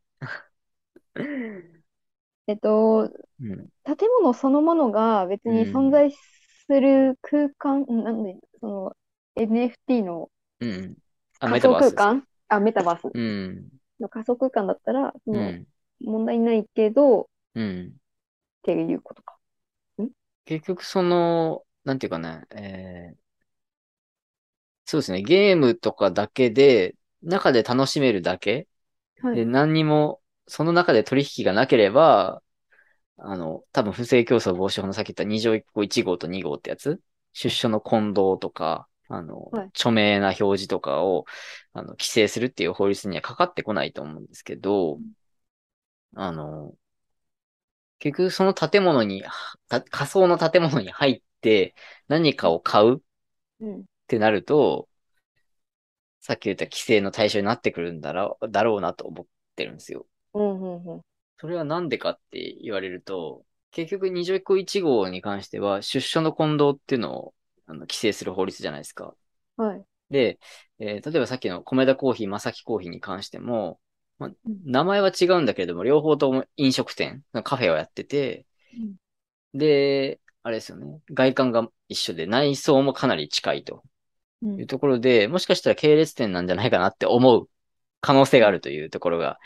Speaker 2: えっと、
Speaker 3: うん。
Speaker 2: 建物そのものが別に存在する空間、なんで、その NFT の仮想
Speaker 3: メタバース
Speaker 2: 空間？あ、メタバース
Speaker 3: うん。
Speaker 2: の仮想空間だったら、そうの
Speaker 3: ん。
Speaker 2: 問題ないけど、っ
Speaker 3: うん。
Speaker 2: ていうことか。
Speaker 3: 結局その、なんていうかね、えー、そうですね、ゲームとかだけで、中で楽しめるだけ？で、
Speaker 2: はい。
Speaker 3: 何にも、その中で取引がなければ、あの、多分不正競争防止法のさっき言った2条1項1号と2号ってやつ、出所の混同とか、あの、
Speaker 2: はい
Speaker 3: 著名な表示とかを、あの、規制するっていう法律にはかかってこないと思うんですけど、あの、結局その建物に、た仮想の建物に入って何かを買うっ
Speaker 2: うん。
Speaker 3: てなると、さっき言った規制の対象になってくるんだろう、だろうなと思ってるんですよ。
Speaker 2: うん、うん、うん。
Speaker 3: それはなんでかって言われると、結局二条一項一号に関しては出所の混同っていうのをあの規制する法律じゃないですか。
Speaker 2: はい。
Speaker 3: で、えー例えばさっきの米田コーヒー、正木コーヒーに関しても、まあ
Speaker 2: うん
Speaker 3: 名前は違うんだけれども、両方とも飲食店、カフェをやってて、で、あれですよね。外観が一緒で、内装もかなり近いと
Speaker 2: うん
Speaker 3: いうところで、もしかしたら系列店なんじゃないかなって思う可能性があるというところが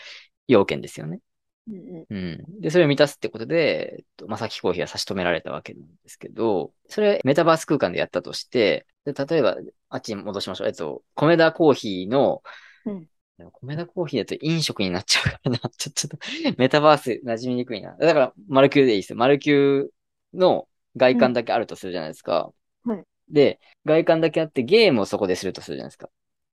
Speaker 3: 要件ですよね。
Speaker 2: うん、う
Speaker 3: うん。で、それを満たすってことで、えっと、まさきコーヒーは差し止められたわけなんですけど、それメタバース空間でやったとして、で例えば、あっちに戻しましょう。えっと、米田コーヒーの、
Speaker 2: うん
Speaker 3: でも米田コーヒーだと飲食になっちゃうからな。ちょ、ちょっと、メタバース馴染みにくいな。だから、マルキューでいいですよ。マルキューの外観だけあるとするじゃないですか。
Speaker 2: はい
Speaker 3: で、外観だけあってゲームをそこでするとするじゃないですか。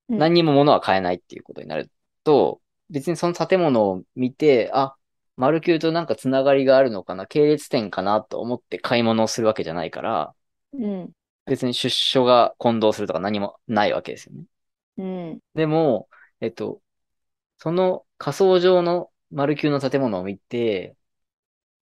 Speaker 2: うん
Speaker 3: 何にも物は買えないっていうことになると、別にその建物を見て、あ、マルキューとなんかつながりがあるのかな、系列店かなと思って買い物をするわけじゃないから、
Speaker 2: ん。うん。
Speaker 3: 別に出所が混同するとか何もないわけですよね。
Speaker 2: うん。
Speaker 3: でも、えっと、その仮想上のマルキューの建物を見て、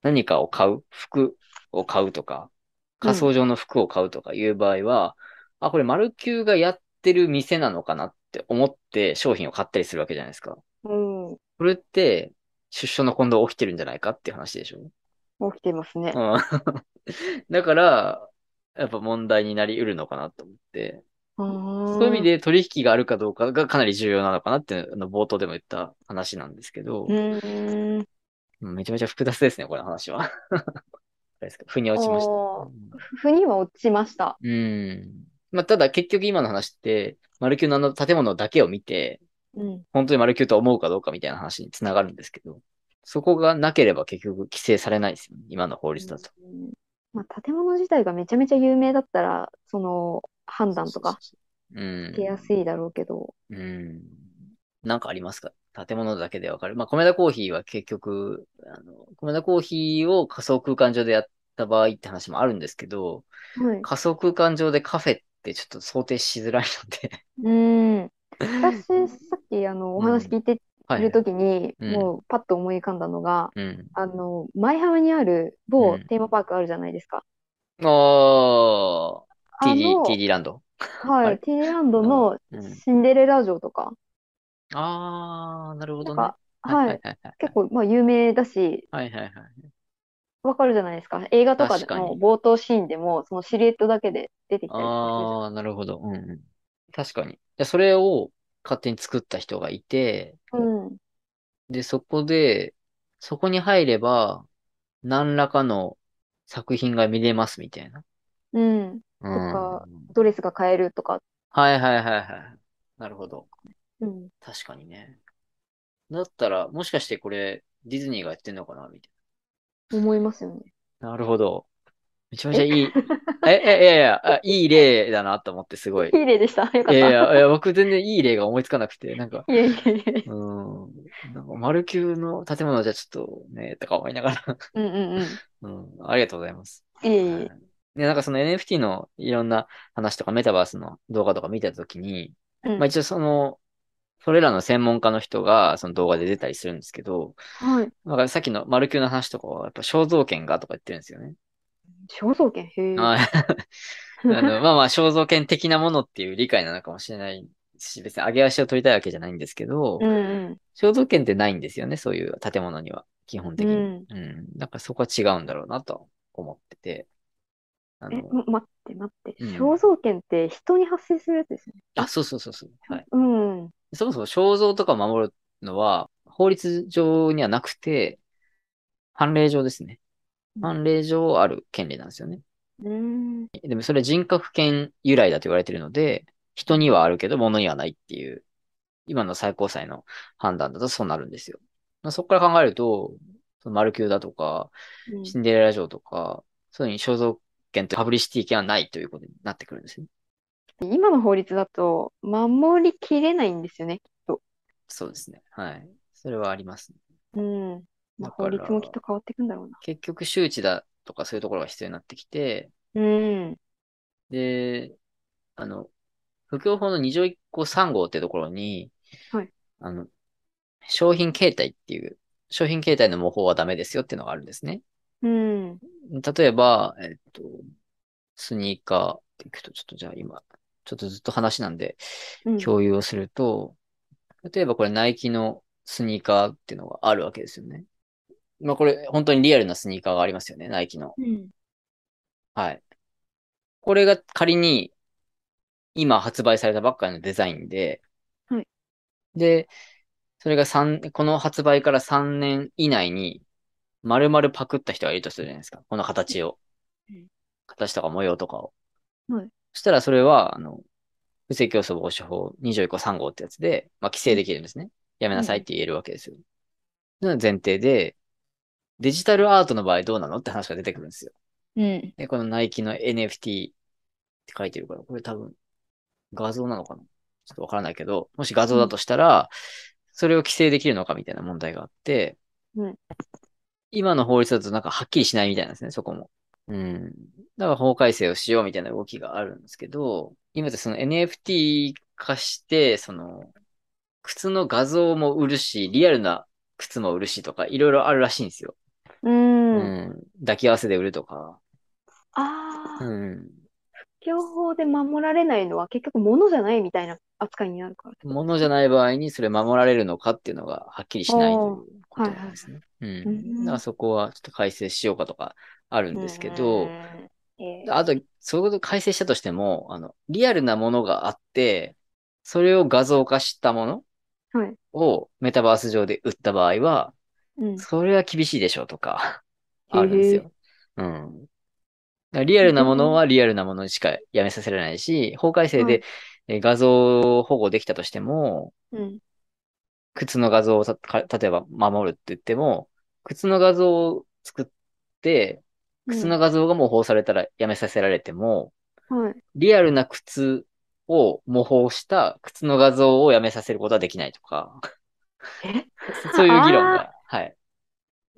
Speaker 3: 何かを買う、服を買うとか、仮想上の服を買うとかいう場合は、あ、これマルキューがやってる店なのかなって思って商品を買ったりするわけじゃないですか。
Speaker 2: うん。
Speaker 3: これって、出所の混同起きてるんじゃないかっていう話でしょ？
Speaker 2: 起きてますね。
Speaker 3: うん。だから、やっぱ問題になり得るのかなと思って、
Speaker 2: そ
Speaker 3: そういう意味で取引があるかどうかがかなり重要なのかなって、あの冒頭でも言った話なんですけど
Speaker 2: う、ーん。
Speaker 3: うんめちゃめちゃ複雑ですね、これ話は。あれですか腑に落ちました。
Speaker 2: おー腑には落ちました。
Speaker 3: うん。まあ、ただ結局今の話って、マルキューのあの建物だけを見て、
Speaker 2: うん。
Speaker 3: 本当にマルキューと思うかどうかみたいな話につながるんですけど、そこがなければ結局規制されないですよね、今の法律だと。
Speaker 2: うんまあ、建物自体がめちゃめちゃ有名だったら、その判断とか
Speaker 3: うん。
Speaker 2: 出やすいだろうけど、
Speaker 3: うん。なんかありますか？建物だけでわかる？まあ、米田コーヒーは結局、あの、米田コーヒーを仮想空間上でやった場合って話もあるんですけど、
Speaker 2: はい。
Speaker 3: 仮想空間上でカフェってちょっと想定しづらいので、
Speaker 2: うん。私、さっきあのお話聞いて
Speaker 3: はい
Speaker 2: るときに、
Speaker 3: うん
Speaker 2: もうパッと思い浮かんだのが、
Speaker 3: うん。
Speaker 2: あの、舞浜にある某
Speaker 3: うん
Speaker 2: テーマパークあるじゃないですか。
Speaker 3: おー、
Speaker 2: あの、
Speaker 3: TD ランド。
Speaker 2: はい、
Speaker 3: あれ
Speaker 2: ティーランドの
Speaker 3: うん
Speaker 2: シンデレラ城とか、
Speaker 3: あー、なるほどね。はい
Speaker 2: はい、
Speaker 3: はいはい
Speaker 2: 結構、まあ、有名だし、
Speaker 3: はいはいはい。
Speaker 2: わかるじゃないですか。映画とかでも冒頭シーンでも、そのシルエットだけで出てきたりとかするじゃん
Speaker 3: あー、なるほど。うんうん。確かに。でそれを勝手に作った人がいて、
Speaker 2: うん。
Speaker 3: で、そこで、そこに入れば、何らかの作品が見れますみたいな。
Speaker 2: うん。
Speaker 3: うん。
Speaker 2: かドレスが買えるとか。
Speaker 3: はいはいはいはい。なるほど。
Speaker 2: うん。
Speaker 3: 確かにね。だったら、もしかしてこれ、ディズニーがやってんのかなみたい
Speaker 2: 思いますよね。
Speaker 3: な。なるほど。めちゃめちゃいい。え、え、いやいや、あいい例だなと思って、すごい。
Speaker 2: いい例でした。よかった。
Speaker 3: いやいや、いや僕全然いい例が思いつかなくて、なんか、
Speaker 2: いえいえいえ。
Speaker 3: うん。なんか、マルキューの建物じゃちょっとね、とか思いながら。
Speaker 2: うんうんうん。
Speaker 3: うん。ありがとうございます。
Speaker 2: いえいえ。
Speaker 3: はいで、なんかその NFT のいろんな話とかメタバースの動画とか見たときに、
Speaker 2: うん
Speaker 3: まあ一応その、それらの専門家の人がその動画で出たりするんですけど、
Speaker 2: はい。
Speaker 3: だからさっきのマルキューの話とかは、やっぱ肖像権がとか言ってるんですよね。
Speaker 2: 肖像権、へえ。
Speaker 3: はい。あの、まあまあ、肖像権的なものっていう理解なのかもしれないし、別に上げ足を取りたいわけじゃないんですけど、
Speaker 2: うんうん。
Speaker 3: 肖像権ってないんですよね、そういう建物には、基本的に。
Speaker 2: う
Speaker 3: うん。だからそこは違うんだろうなと思ってて。あ
Speaker 2: え、待って待って。
Speaker 3: うん
Speaker 2: 肖像権って人に発生するやつですよね。
Speaker 3: あ、そうそうそうそう。はい。
Speaker 2: うん。
Speaker 3: そもそも肖像とかを守るのは、法律上にはなくて、判例上ですね。
Speaker 2: うん
Speaker 3: 判例上ある権利なんですよね。
Speaker 2: うん。
Speaker 3: でもそれ人格権由来だと言われているので、人にはあるけど物にはないっていう、今の最高裁の判断だとそうなるんですよ。まあそこから考えると、そのマルキューだとか、
Speaker 2: うん
Speaker 3: シンデレラ城とか、そういうに肖像権とパブリシティ権はないということになってくるんですね。
Speaker 2: 今の法律だと守りきれないんですよね。
Speaker 3: そうですね。はい。それはあります、ね。
Speaker 2: うん。まあ、法律もきっと変わっていくんだろうな。
Speaker 3: 結局周知だとかそういうところが必要になってきて、
Speaker 2: うん。
Speaker 3: で、あの、不況法の2条1項3号ってところに、
Speaker 2: はい
Speaker 3: あの、商品形態っていう、商品形態の模倣はダメですよっていうのがあるんですね。
Speaker 2: うん。
Speaker 3: 例えば、えっと、スニーカーっていくと、ちょっとじゃあ今、ちょっとずっと話なんで
Speaker 2: うん。
Speaker 3: 共有をすると、例えばこれナイキのスニーカーっていうのがあるわけですよね。まあこれ本当にリアルなスニーカーがありますよね、ナイキの。
Speaker 2: うん。
Speaker 3: はい。これが仮に今発売されたばっかりのデザインで、
Speaker 2: はい。
Speaker 3: で、それが三この発売から3年以内に丸々パクった人がいるとするじゃないですか。この形を
Speaker 2: うん。
Speaker 3: 形とか模様とかを。
Speaker 2: はい。
Speaker 3: そしたらそれは、あの、不正競争防止法21個3号ってやつで、まあ、規制できるんですね。やめなさいって言えるわけですよ。その前提で、デジタルアートの場合どうなのって話が出てくるんですよ。
Speaker 2: うん。
Speaker 3: で、このナイキの NFT って書いてるから、これ多分画像なのかな？ちょっとわからないけど、もし画像だとしたら、それを規制できるのかみたいな問題があって、
Speaker 2: うん
Speaker 3: 今の法律だとなんかはっきりしないみたいなんですね、そこも。うん。だから法改正をしようみたいな動きがあるんですけど、今ってその NFT 化して、その、靴の画像も売るし、リアルな靴も売るしとか、いろいろあるらしいんですよ。
Speaker 2: うん。
Speaker 3: うん。抱き合わせで売るとか。
Speaker 2: ああ、
Speaker 3: うん。
Speaker 2: 情報で守られないのは結局物じゃないみたいな扱いになるからってこと
Speaker 3: ものじゃない場合にそれ守られるのかっていうのがはっきりしないということなんですね。う
Speaker 2: うん
Speaker 3: ん。だからそこはちょっと改正しようかとかあるんですけど、
Speaker 2: うんえー
Speaker 3: あと、そういうこと改正したとしても、あの、リアルなものがあって、それを画像化したもの
Speaker 2: はい。
Speaker 3: をメタバース上で売った場合は、
Speaker 2: うん。
Speaker 3: それは厳しいでしょうとか、あるんですよ。うん。リアルなものはリアルなものにしかやめさせられないし、法改正
Speaker 2: はい
Speaker 3: でえー画像保護できたとしても、
Speaker 2: うん。
Speaker 3: 靴の画像を例えば守るって言っても、靴の画像を作って、靴の画像が模倣されたらやめさせられても、
Speaker 2: はい。
Speaker 3: リアルな靴を模倣した靴の画像をやめさせることはできないとか、
Speaker 2: え？
Speaker 3: そういう議論が、はい。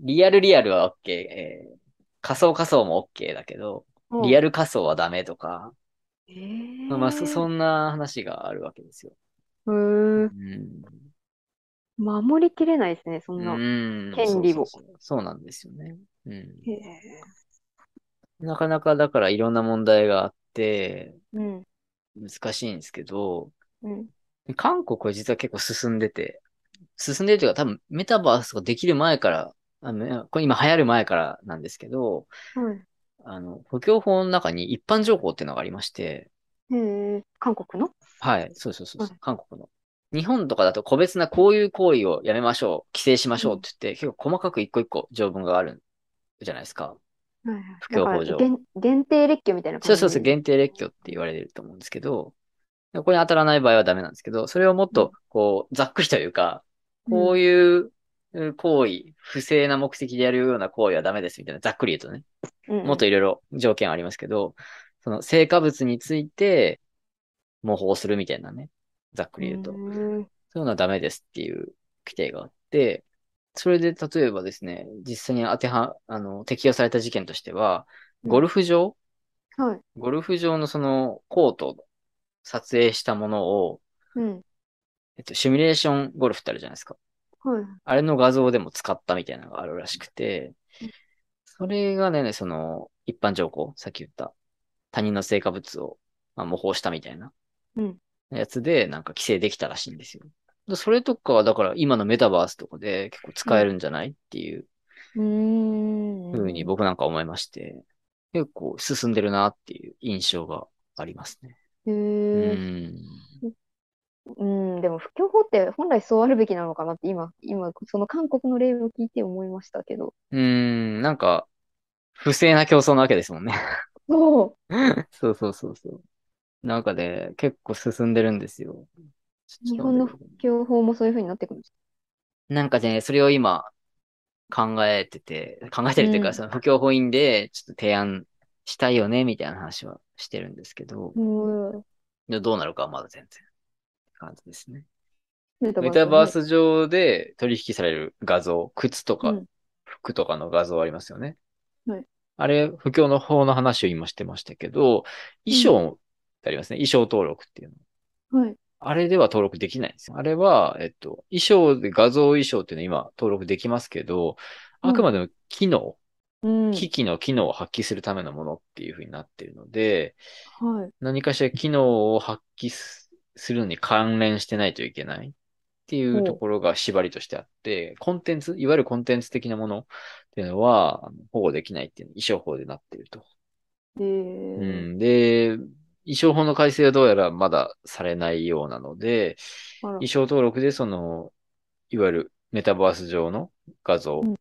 Speaker 3: リアルリアルは OK、えー仮想仮想も OK だけど、リア
Speaker 2: ル。
Speaker 3: ル仮想はダメとか、
Speaker 2: えー、
Speaker 3: まあそ、そんな話があるわけですよ。
Speaker 2: うー
Speaker 3: うん。
Speaker 2: 守りきれないですね、そんな。
Speaker 3: うん
Speaker 2: 権利を
Speaker 3: そうなんですよね。うん。
Speaker 2: へ
Speaker 3: なかなかだからいろんな問題があって、
Speaker 2: ーうん。
Speaker 3: 難しいんですけど、
Speaker 2: うん。
Speaker 3: 韓国は実は結構進んでて、進んでるというか多分メタバースができる前から、あのこれ今流行る前からなんですけど、
Speaker 2: はい。
Speaker 3: あの、補強法の中に一般情報っていうのがありまして、
Speaker 2: へえ、韓国の？
Speaker 3: はい、そうそうそうそう
Speaker 2: はい
Speaker 3: 韓国の。日本とかだと個別なこういう行為をやめましょう、規制しましょうって言って、結構細かく一個一個条文があるじゃないですか。
Speaker 2: はいはい。
Speaker 3: 不況法上
Speaker 2: 限限定列挙みたいな
Speaker 3: そうそうそう、限定列挙って言われてると思うんですけど、これに当たらない場合はダメなんですけど、それをもっと、こう、ざっくりというか、こういうう行為、不正な目的でやるような行為はダメですみたいな、ざっくり言うとね、
Speaker 2: うん。
Speaker 3: もっといろいろ条件ありますけど、その成果物について模倣するみたいなね、ざっくり言うと、そう
Speaker 2: うん
Speaker 3: いうのはダメですっていう規定があって、それで例えばですね、実際に当ては、あの、適用された事件としては、ゴルフ場、
Speaker 2: はい。
Speaker 3: ゴルフ場のそのコートを撮影したものを、
Speaker 2: うん。
Speaker 3: えっと、シミュレーションゴルフってあるじゃないですか。
Speaker 2: はい。
Speaker 3: あれの画像でも使ったみたいなのがあるらしくて
Speaker 2: うん、
Speaker 3: それがね、その、一般条項、さっき言った、他人の成果物を、まあ、模倣したみたいな、
Speaker 2: うん
Speaker 3: やつで、なんか規制できたらしいんですよ。でそれとかは、だから今のメタバースとかで結構使えるんじゃないっていう。ふうに僕なんか思いまして、結構進んでるなっていう印象がありますね。
Speaker 2: へ
Speaker 3: う
Speaker 2: え。
Speaker 3: ん。
Speaker 2: うん、でも不況法って本来そうあるべきなのかなって今、今、その韓国の例を聞いて思いましたけど。
Speaker 3: うーん、なんか、不正な競争なわけですもんね。
Speaker 2: そ
Speaker 3: そうそうそうそう。なんかね、結構進んでるんですよ。
Speaker 2: 日本の不況法もそういう風になってくるんです。
Speaker 3: なんかね、それを今考えてて、考えてるっていうか、
Speaker 2: うん
Speaker 3: その不況法院でちょっと提案したいよね、みたいな話はしてるんですけど、
Speaker 2: うん。
Speaker 3: でどうなるかはまだ全然。感じですね。
Speaker 2: メタ
Speaker 3: バー
Speaker 2: ね
Speaker 3: ス上で取引される画像、靴とか
Speaker 2: うん
Speaker 3: 服とかの画像ありますよね。
Speaker 2: はい
Speaker 3: あれ、不況の方の話を今してましたけど、衣装ってありますね。衣装登録っていうの。
Speaker 2: はい。
Speaker 3: あれでは登録できないんですよ。あれは、えっと、衣装で画像衣装っていうのは今登録できますけど、
Speaker 2: うん
Speaker 3: あくまでも機能、
Speaker 2: うん。
Speaker 3: 機器の機能を発揮するためのものっていう風になっているので、
Speaker 2: はい。
Speaker 3: 何かしら機能を発揮すするのに関連してないといけないっていうところが縛りとしてあって、コンテンツ、いわゆるコンテンツ的なものっていうのは保護できないっていうの、衣装法でなっていると。
Speaker 2: で、
Speaker 3: うん、で、衣装法の改正はどうやらまだされないようなので、衣装登録でその、いわゆるメタバース上の画像、
Speaker 2: うん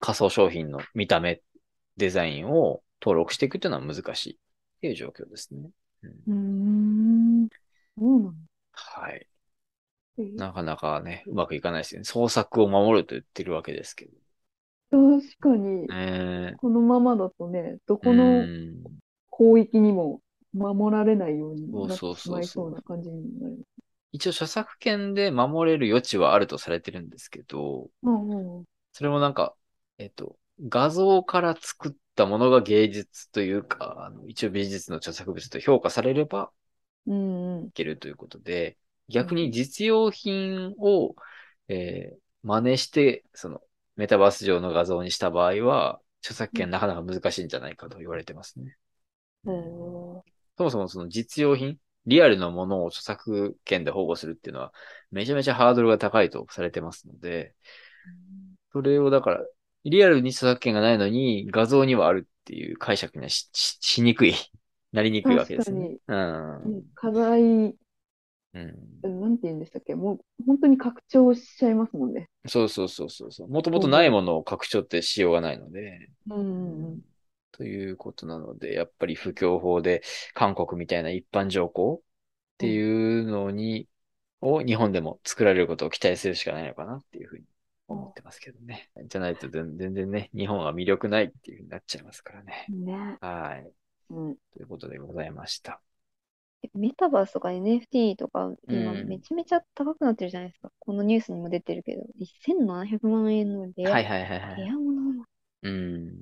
Speaker 3: 仮想商品の見た目、デザインを登録していくっていうのは難しいっていう状況ですね。うん。
Speaker 2: そうなの
Speaker 3: はい。
Speaker 2: え
Speaker 3: なかなかね、うまくいかないですよね。創作を守ると言ってるわけですけど。
Speaker 2: 確かに、
Speaker 3: ね
Speaker 2: このままだとね、ど
Speaker 3: う
Speaker 2: この
Speaker 3: ん。
Speaker 2: 広域にも守られないようになって
Speaker 3: そうそうそうそう
Speaker 2: しまいそうな感じになる。
Speaker 3: 一応著作権で守れる余地はあるとされてるんですけど、
Speaker 2: うんうん。
Speaker 3: それもなんか、えっと、画像から作ったものが芸術というか、あの一応美術の著作物と評価されれば
Speaker 2: うんうん。
Speaker 3: いけるということで、逆に実用品を、えー真似して、そのメタバース上の画像にした場合は、著作権なかなか難しいんじゃないかと言われてますね。
Speaker 2: へー
Speaker 3: そもそもその実用品、リアルなものを著作権で保護するっていうのは、めちゃめちゃハードルが高いとされてますので、それをだから、リアルに著作権がないのに画像にはあるっていう解釈にはしししにくい、なりにくいわけですね。うん。
Speaker 2: うん課題、
Speaker 3: うん。
Speaker 2: なんて言うんでしたっけ？もう本当に拡張しちゃいますもんね。
Speaker 3: そうそうそうそうそう。もともとないものを拡張ってしようがないので。
Speaker 2: うんうんうん。
Speaker 3: ということなので、やっぱり不況法で韓国みたいな一般条項っていうのに、を日本でも作られることを期待するしかないのかなっていうふうに思ってますけどね。じゃないと全全然ね、日本は魅力ないっていうふうになっちゃいますからね。
Speaker 2: ね。
Speaker 3: はい。
Speaker 2: うん。
Speaker 3: ということでございました。
Speaker 2: メタバースとか NFT とか、今
Speaker 3: うん
Speaker 2: めちゃめちゃ高くなってるじゃないですか。このニュースにも出てるけど、1700万円のレア、
Speaker 3: はいはいはいはい。
Speaker 2: レアもの。
Speaker 3: うん。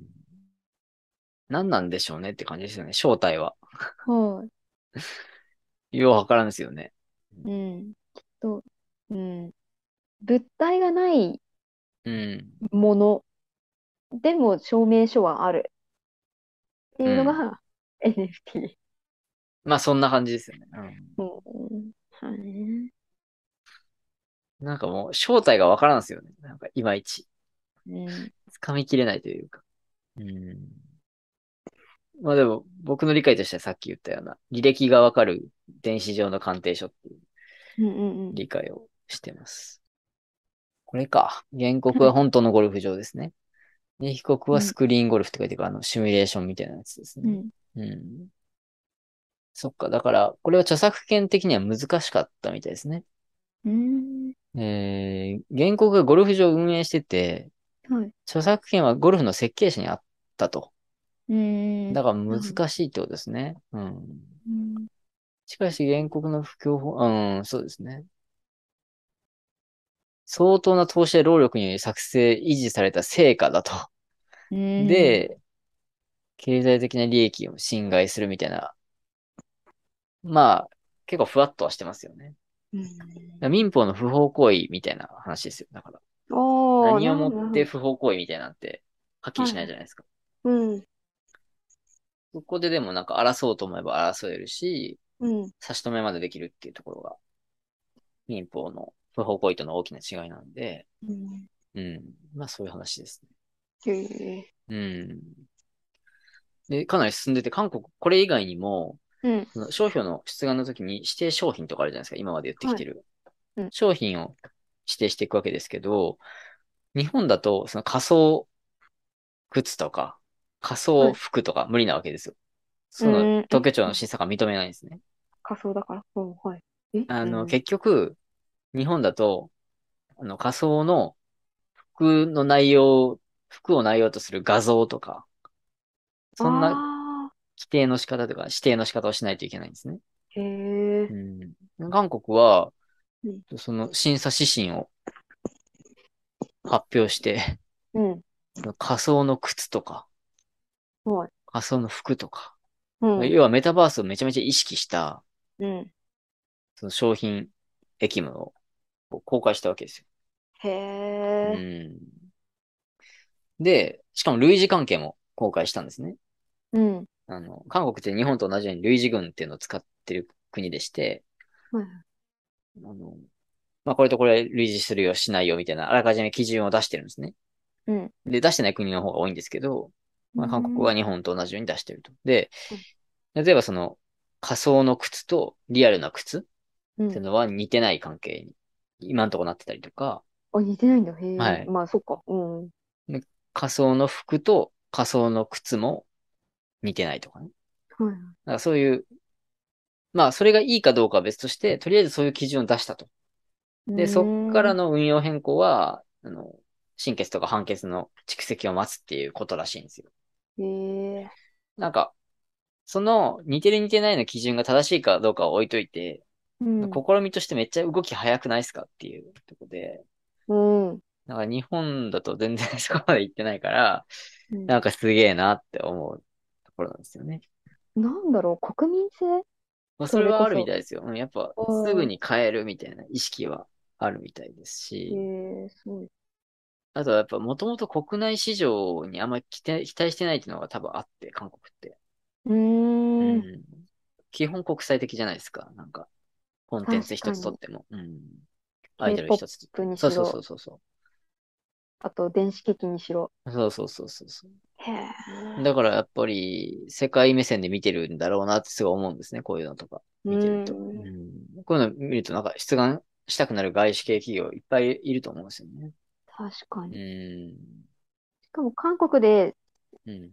Speaker 3: 何なんでしょうねって感じですよね。正体は。
Speaker 2: は
Speaker 3: ようわからんですよね。
Speaker 2: い。うん。きっと、うん。物体がない
Speaker 3: うん。
Speaker 2: ものでも証明書はあるっていうのが NFT。
Speaker 3: まあそんな感じですよね。うん
Speaker 2: うん。はい。
Speaker 3: なんかもう正体がわからんですよね。なんかいまいち。
Speaker 2: うん。
Speaker 3: 掴みきれないというか。うん。まあでも、僕の理解としてはさっき言ったような、履歴がわかる電子上の鑑定書っていう
Speaker 2: うんうんうん。
Speaker 3: 理解をしてます。これか。原告は本当のゴルフ場ですね。で、被告はスクリーンゴルフって書いてある、あの、シミュレーションみたいなやつですね。
Speaker 2: うん。
Speaker 3: うん。そっか。だから、これは著作権的には難しかったみたいですね。
Speaker 2: うん。
Speaker 3: えー、原告がゴルフ場を運営してて、
Speaker 2: はい。
Speaker 3: 著作権はゴルフの設計者にあったと。
Speaker 2: うん。
Speaker 3: だから難しいってことですね。うん。
Speaker 2: うん
Speaker 3: しかし原告の不況法、うん、そうですね。相当な投資や労力により作成、維持された成果だと。
Speaker 2: うん。
Speaker 3: で、経済的な利益を侵害するみたいな。まあ、結構ふわっとはしてますよね。
Speaker 2: うん。
Speaker 3: 民法の不法行為みたいな話ですよ。だから。何をもって不法行為みたいなんて、はっきりしないじゃないですか。
Speaker 2: ほどうん。
Speaker 3: そこででもなんか争おうと思えば争えるし、
Speaker 2: うん。
Speaker 3: 差し止めまでできるっていうところが、民法の不法行為との大きな違いなんで、
Speaker 2: うん。
Speaker 3: うん。まあそういう話です
Speaker 2: へえ。
Speaker 3: ね。うん。で、かなり進んでて、韓国、これ以外にも、
Speaker 2: うん。
Speaker 3: その商標の出願の時に指定商品とかあるじゃないですか。今まで言ってきてる。
Speaker 2: はいうん
Speaker 3: 商品を指定していくわけですけど、日本だと、その仮想靴とか、仮想服とか無理なわけですよ。その
Speaker 2: うん
Speaker 3: 東京庁の審査が認めないんですね。
Speaker 2: 仮想だから。うん、はい。え？
Speaker 3: あの、
Speaker 2: うん
Speaker 3: 結局、日本だと、あの、仮想の服の内容、服を内容とする画像とか、そんな
Speaker 2: な。
Speaker 3: 規定の仕方とか指定の仕方をしないといけないんですね。
Speaker 2: へえ。
Speaker 3: うん。韓国は
Speaker 2: うん、
Speaker 3: その審査指針を発表して、
Speaker 2: うん。
Speaker 3: 仮想の靴とか、
Speaker 2: はい。
Speaker 3: 仮想の服とか、
Speaker 2: うん。
Speaker 3: 要はメタバースをめちゃめちゃ意識した、
Speaker 2: うん。
Speaker 3: その商品、駅務を公開したわけですよ。
Speaker 2: へ
Speaker 3: う
Speaker 2: え。
Speaker 3: ん。で、しかも類似関係も公開したんですね。
Speaker 2: うん。
Speaker 3: あの、韓国って日本と同じように類似軍っていうのを使ってる国でして、
Speaker 2: はい。
Speaker 3: あの、まあ、これとこれ類似するよ、しないよ、みたいな、あらかじめ基準を出してるんですね。
Speaker 2: うん。
Speaker 3: で、出してない国の方が多いんですけど、まあ、韓国は日本と同じように出してると。で、例えばその仮想の靴とリアルな靴
Speaker 2: うん
Speaker 3: っていうのは似てない関係に今のところなってたりとか、
Speaker 2: あ、似てないんだ。へえ。
Speaker 3: はい
Speaker 2: まあ、そっか。うん。
Speaker 3: 仮想の服と仮想の靴も似てないとかね。
Speaker 2: はい。
Speaker 3: だからそういう、まあそれがいいかどうかは別として、とりあえずそういう基準を出したと。で、そっからの運用変更は、あの、新決とか判決の蓄積を待つっていうことらしいんですよ。
Speaker 2: へえ。
Speaker 3: なんか、その似てる似てないの基準が正しいかどうかは置いといて、
Speaker 2: うん。
Speaker 3: 試みとしてめっちゃ動き早くないですかっていうとこで、
Speaker 2: うん。
Speaker 3: だから日本だと全然そこまで行ってないから、
Speaker 2: うん
Speaker 3: なんかすげえなって思うところなんですよね。
Speaker 2: なんだろう、国民性？
Speaker 3: まあ、
Speaker 2: それ
Speaker 3: はあるみたいですよ。うんやっぱ
Speaker 2: うん
Speaker 3: すぐに変えるみたいな意識はあるみたいです
Speaker 2: へ
Speaker 3: し。あとはやっぱもともと国内市場にあんまり期待期待してないっていうのが多分あって、韓国って。
Speaker 2: うー。
Speaker 3: うんん基本国際的じゃないですか。なんか、コンテンツ一つとっても。うん。アイドル一つそうそうそうそうそ
Speaker 2: あと、電子機器にしろ。
Speaker 3: う。そうそうそうそうそう。
Speaker 2: へえ。
Speaker 3: だからやっぱり世界目線で見てるんだろうなってすごい思うんですね。こういうのとか見てると。
Speaker 2: う
Speaker 3: うんんこういうの見るとなんか出願したくなる外資系企業いっぱいいると思うんですよね。
Speaker 2: 確か
Speaker 3: う
Speaker 2: に。
Speaker 3: ん。
Speaker 2: しかも、韓国で
Speaker 3: うん。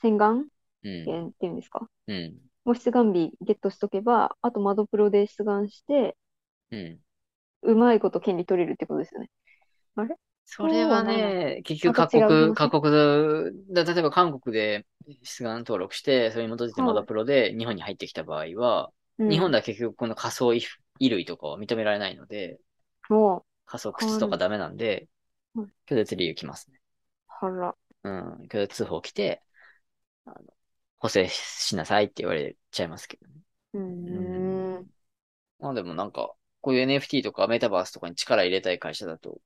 Speaker 2: 洗顔
Speaker 3: うん。
Speaker 2: 権っていうんですか？
Speaker 3: うん。
Speaker 2: もう出願日ゲットしとけば、あと窓プロで出願して、
Speaker 3: うん。
Speaker 2: うまいこと権利取れるってことですよね。
Speaker 3: それはね、結局各国、各国だ、例えば韓国で出願登録して、それに基づいて
Speaker 2: はい。
Speaker 3: まだプロで日本に入ってきた場合は、
Speaker 2: うん。
Speaker 3: 日本では結局この仮想衣衣類とかは認められないので、
Speaker 2: も
Speaker 3: 仮想靴とかダメなんで
Speaker 2: はい、
Speaker 3: 拒絶理由来ますね。
Speaker 2: ら。
Speaker 3: うん、拒絶通報来て、あの、補正しなさいって言われちゃいますけどね。
Speaker 2: うーん。
Speaker 3: まあでもなんか、こういう NFT とかメタバースとかに力入れたい会社だと、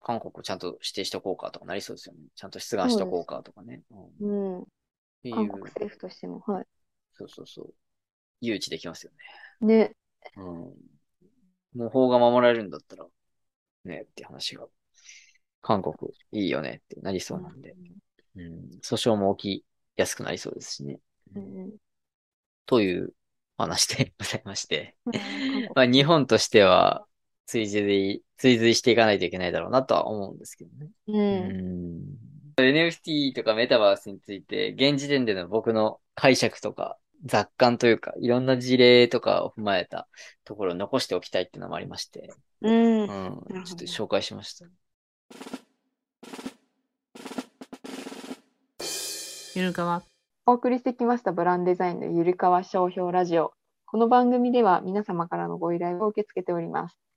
Speaker 3: 韓国ちゃんと指定しとこうかとかなりそうですよね。ちゃんと出願しとこうかとかね。うん
Speaker 2: うん。
Speaker 3: っていう、
Speaker 2: 韓国政府としても、はい。
Speaker 3: そうそうそう。誘致できますよね。
Speaker 2: ね。
Speaker 3: うん。もう法が守られるんだったら、ね、って話が、韓国いいよねってなりそうなんで、うん。訴訟も起きやすくなりそうですしね。
Speaker 2: うん。
Speaker 3: という話でございまして。まあ日本としては追随、追随していかないといけないだろうなとは思うんですけどね。
Speaker 2: う。
Speaker 3: うんん NFT とかメタバースについて、現時点での僕の解釈とか、雑感というか、いろんな事例とかを踏まえたところを残しておきたいっていうのもありまして、
Speaker 2: うん。
Speaker 3: うん、ちょっと紹介しました。
Speaker 4: ゆるかわ
Speaker 2: お送りしてきましたブランデザインのゆるかわ商標ラジオ。この番組では皆様からのご依頼を受け付けております。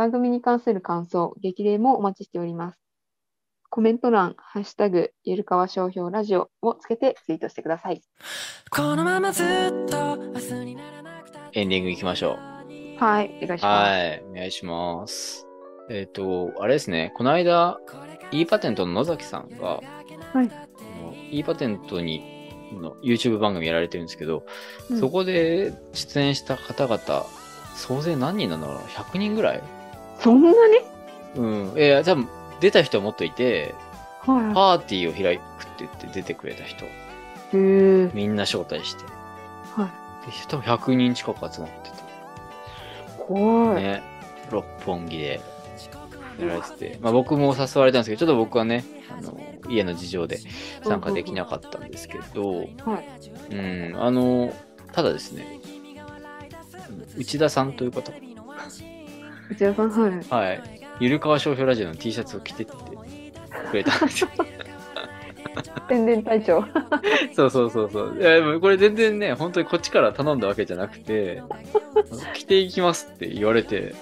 Speaker 2: 番組に関する感想、激励もお待ちしております。コメント欄、ハッシュタグ、ゆるかわ商標ラジオをつけてツイートしてください。
Speaker 5: このままずっと明日にならなくた
Speaker 3: エンディング行きましょう。
Speaker 2: はい、お願いします。
Speaker 3: はい、お願いします。えっ、と、あれですね、この間、e パテントの野崎さんが、
Speaker 2: はい
Speaker 3: あの e パテントにの YouTube 番組やられてるんですけど、
Speaker 2: うん
Speaker 3: そこで出演した方々、総勢何人なんだろうな ?100 人ぐらい
Speaker 2: そんなに？
Speaker 3: うん。いや、多分出た人はもっといて、
Speaker 2: は
Speaker 3: パーティーを開くって言って出てくれた人、
Speaker 2: い。へえ。
Speaker 3: みんな招待して。
Speaker 2: はい。
Speaker 3: で多分100人近く集まってて。
Speaker 2: 怖い。
Speaker 3: ね、六本木でやられてて、まあ僕も誘われたんですけど、ちょっと僕はね、あの、家の事情で参加できなかったんですけど、
Speaker 2: はい。
Speaker 3: うん、あの、ただですね、内田さんという方、
Speaker 2: 内田さん、はい。
Speaker 3: はい、ゆるかわ商標ラジオの T シャツを着てってくれたんですよ。
Speaker 2: 宣伝隊長。
Speaker 3: そうそうそうそう。いや、でもこれ全然ね、本当にこっちから頼んだわけじゃなくて、着ていきますって言われて、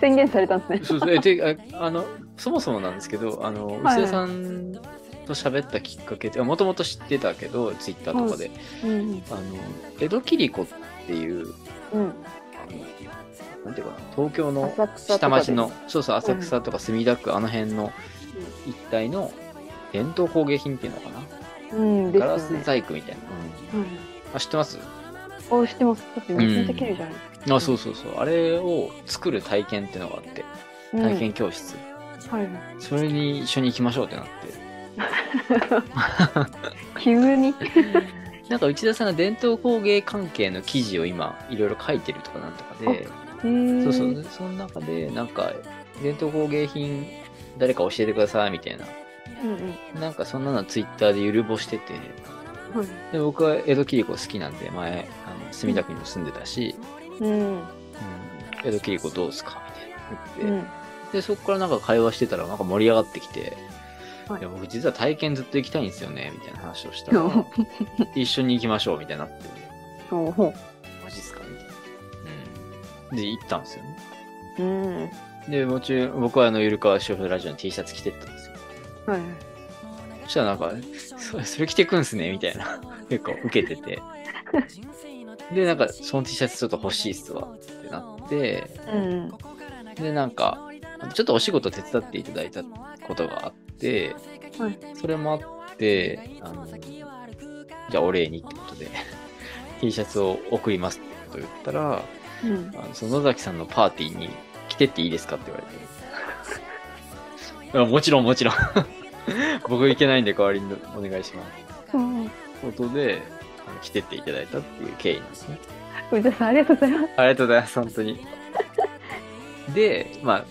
Speaker 2: 宣言されたんですね。
Speaker 3: そうそう、え、で、ああの、そもそもなんですけど、あの、
Speaker 2: はい
Speaker 3: 内田さんと喋ったきっかけって、もともと知ってたけど、ツイッターとかで、
Speaker 2: うん。
Speaker 3: あの、江戸切子っていう、
Speaker 2: うん。
Speaker 3: なんていうかな、東京の下町の、そうそう、浅草とか墨田区、あの辺の一帯の伝統工芸品っていうのかな、
Speaker 2: うん。です
Speaker 3: ガラス。細工みたいな。うん
Speaker 2: はい。
Speaker 3: あ、知ってます？
Speaker 2: あ、知ってます。だってめちゃめちゃ綺麗じゃないですか。
Speaker 3: あ、そうそうそう。あれを作る体験っていうのがあって、
Speaker 2: うん
Speaker 3: 体験教室。
Speaker 2: はい。
Speaker 3: それに一緒に行きましょうってなって。
Speaker 2: 急に？
Speaker 3: なんか内田さんが伝統工芸関係の記事を今いろいろ書いてるとかなんとかで、そうそう、その中でなんか伝統工芸品誰か教えてくださいみたいな、
Speaker 2: うんうん。
Speaker 3: なんかそんなのツイッターでゆるぼしてて、
Speaker 2: はい。
Speaker 3: で僕は江戸切子好きなんで前、あの墨田区にも住んでたし、
Speaker 2: うん。
Speaker 3: うん、江戸切子どうすかみたいな言って、
Speaker 2: うん。
Speaker 3: で、そこからなんか会話してたらなんか盛り上がってきて、
Speaker 2: はい。
Speaker 3: いや僕実は体験ずっと行きたいんですよね、みたいな話をしたら、一緒に行きましょうみたいになって、で、行ったんですよね。
Speaker 2: う。うん。
Speaker 3: で、もちろん僕はあの、ゆるかわ商標ラジオの T シャツ着てったんですよ。
Speaker 2: はい。
Speaker 3: そしたらなんか、そそれ着てくんすねみたいな。結構受けてて。で、なんか、その T シャツちょっと欲しいっすわってなって、
Speaker 2: うん。
Speaker 3: で、なんか、ちょっとお仕事手伝っていただいたことがあって、
Speaker 2: はい
Speaker 3: それもあって、あの、じゃあお礼にってことで、T シャツを送りますってことを言ったら、
Speaker 2: うん。
Speaker 3: あのその野崎さんのパーティーに来てっていいですかって言われて。あもちろんもちろん。僕行けないんで代わりにお願いします。
Speaker 2: うん。
Speaker 3: ことで、来てっていただいたっていう経緯なんですね。
Speaker 2: 内田さん、ありがとうございます。
Speaker 3: ありがとうございます、本当に。で、まあ、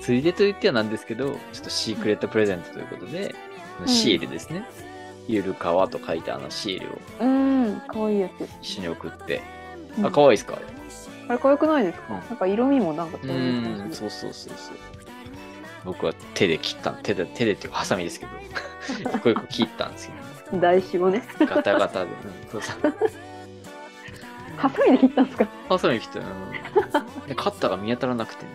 Speaker 3: ついでと言ってはなんですけど、ちょっとシークレットプレゼントということで、
Speaker 2: ん
Speaker 3: シールですね。ゆるかわと書いたあのシールを
Speaker 2: うん。かわいいやつ。
Speaker 3: 一緒に送って。
Speaker 2: うん
Speaker 3: あ、かわいいですか？あれ。
Speaker 2: あれ、かわいくないですか？
Speaker 3: うん
Speaker 2: なんか色味もなんか
Speaker 3: う
Speaker 2: 違う感
Speaker 3: ん、
Speaker 2: じ
Speaker 3: そうそうそうそう。僕は手で切った、手で、手でっていうか、ハサミですけど、一個一個切ったんですよ、ね。
Speaker 2: 台紙をね。
Speaker 3: ガタガタで。うんそうそう
Speaker 2: ハサミで切ったんですか？
Speaker 3: ハサミ切ったよ。うんでカッターが見当たらなくてね。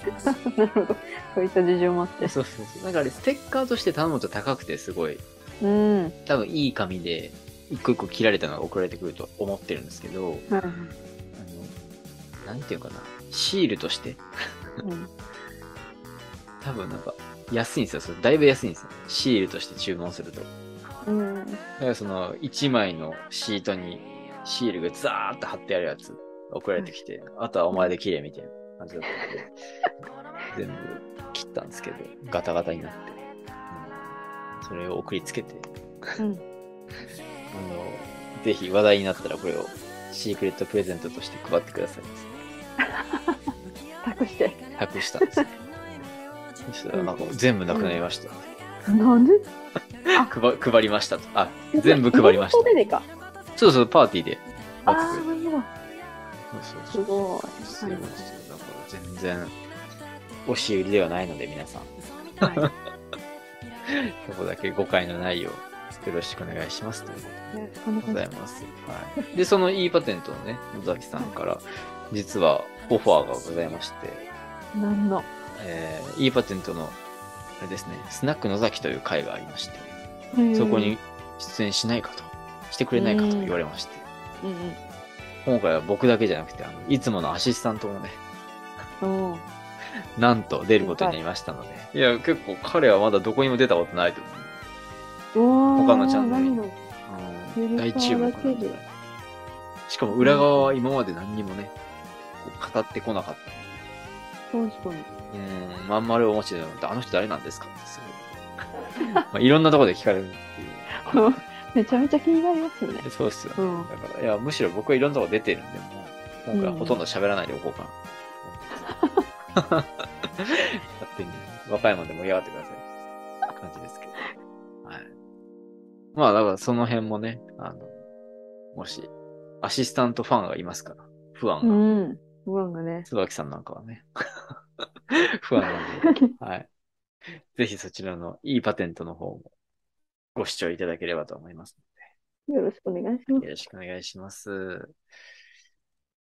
Speaker 2: なるほど。そういった事情もあって。
Speaker 3: そうそうそう。なんかあれ、ステッカーとして頼むと高くて、すごい、
Speaker 2: うん。
Speaker 3: 多分いい紙で、一個一個切られたのが送られてくると思ってるんですけど、
Speaker 2: はい。
Speaker 3: なんていうかな、シールとして、
Speaker 2: うん。
Speaker 3: 多分なんか、安いんですよ。それだいぶ安いんですよ。シールとして注文すると。
Speaker 2: うん。
Speaker 3: だからその1枚のシートにシールがザーって貼ってあるやつ送られてきて、あとはお前で切れみたいな感じだったんで、全部切ったんですけど、ガタガタになって、うんそれを送りつけて、
Speaker 2: うん。
Speaker 3: あの、ぜひ話題になったらこれをシークレットプレゼントとして配ってください。
Speaker 2: 託して。
Speaker 3: 託した んです全部なくなりました。
Speaker 2: なんで？
Speaker 3: 配配りましたと。あ、全部配りました
Speaker 2: イベント。ででか。
Speaker 3: そうそう、パーティーで
Speaker 2: あ。あ、すごい。
Speaker 3: すごい全然、押し売りではないので、皆さん。
Speaker 2: はい。
Speaker 3: そこだけ誤解のないよう、よろしくお願いしますということ。でございます。はい。で、その e パテントのね、野崎さんから、実はオファーがございまして、
Speaker 2: なんの。
Speaker 3: えー、e パテントの、あれですね、スナック野崎という会がありまして、
Speaker 2: うん
Speaker 3: そこに出演しないかと、してくれないかと言われまして、
Speaker 2: うんうん。
Speaker 3: 今回は僕だけじゃなくて、あの、いつものアシスタントもね、なんと出ることになりましたので。いや、結構彼はまだどこにも出たことないと思う。他のチャンネルに。大注目
Speaker 2: かわだけで。
Speaker 3: しかも裏側は今まで何にもね、語ってこなかった。
Speaker 2: 確かに。
Speaker 3: うん、まん丸お持ちで、あの人誰なんですかってすごい。まあ、いろんなところで聞かれるっていう。
Speaker 2: めちゃめちゃ気になりますよね。
Speaker 3: そうっすよね。
Speaker 2: うん。
Speaker 3: だから、いや、むしろ僕はいろんなとこ出てるんで、もう、今回はほとんど喋らないでおこうかな。勝手に、和歌山で盛り上がってください。感じですけど。はい。まあ、だからその辺もね、あの、もし、アシスタントファンがいますから、不安
Speaker 2: う
Speaker 3: が。
Speaker 2: ん。不安がね。
Speaker 3: 椿さんなんかはね、不安なんで、はい。ぜひそちらのいいパテントの方もご視聴いただければと思います。
Speaker 2: よろしくお願いします。
Speaker 3: よろしくお願いします。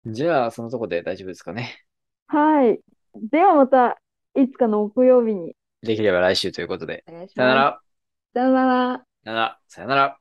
Speaker 3: じゃあ、そのとこで大丈夫ですかね。
Speaker 2: はい。ではまた、いつかの木曜日に
Speaker 3: できれば来週ということで。さよなら。
Speaker 2: さよなら。
Speaker 3: さよなら。さよなら。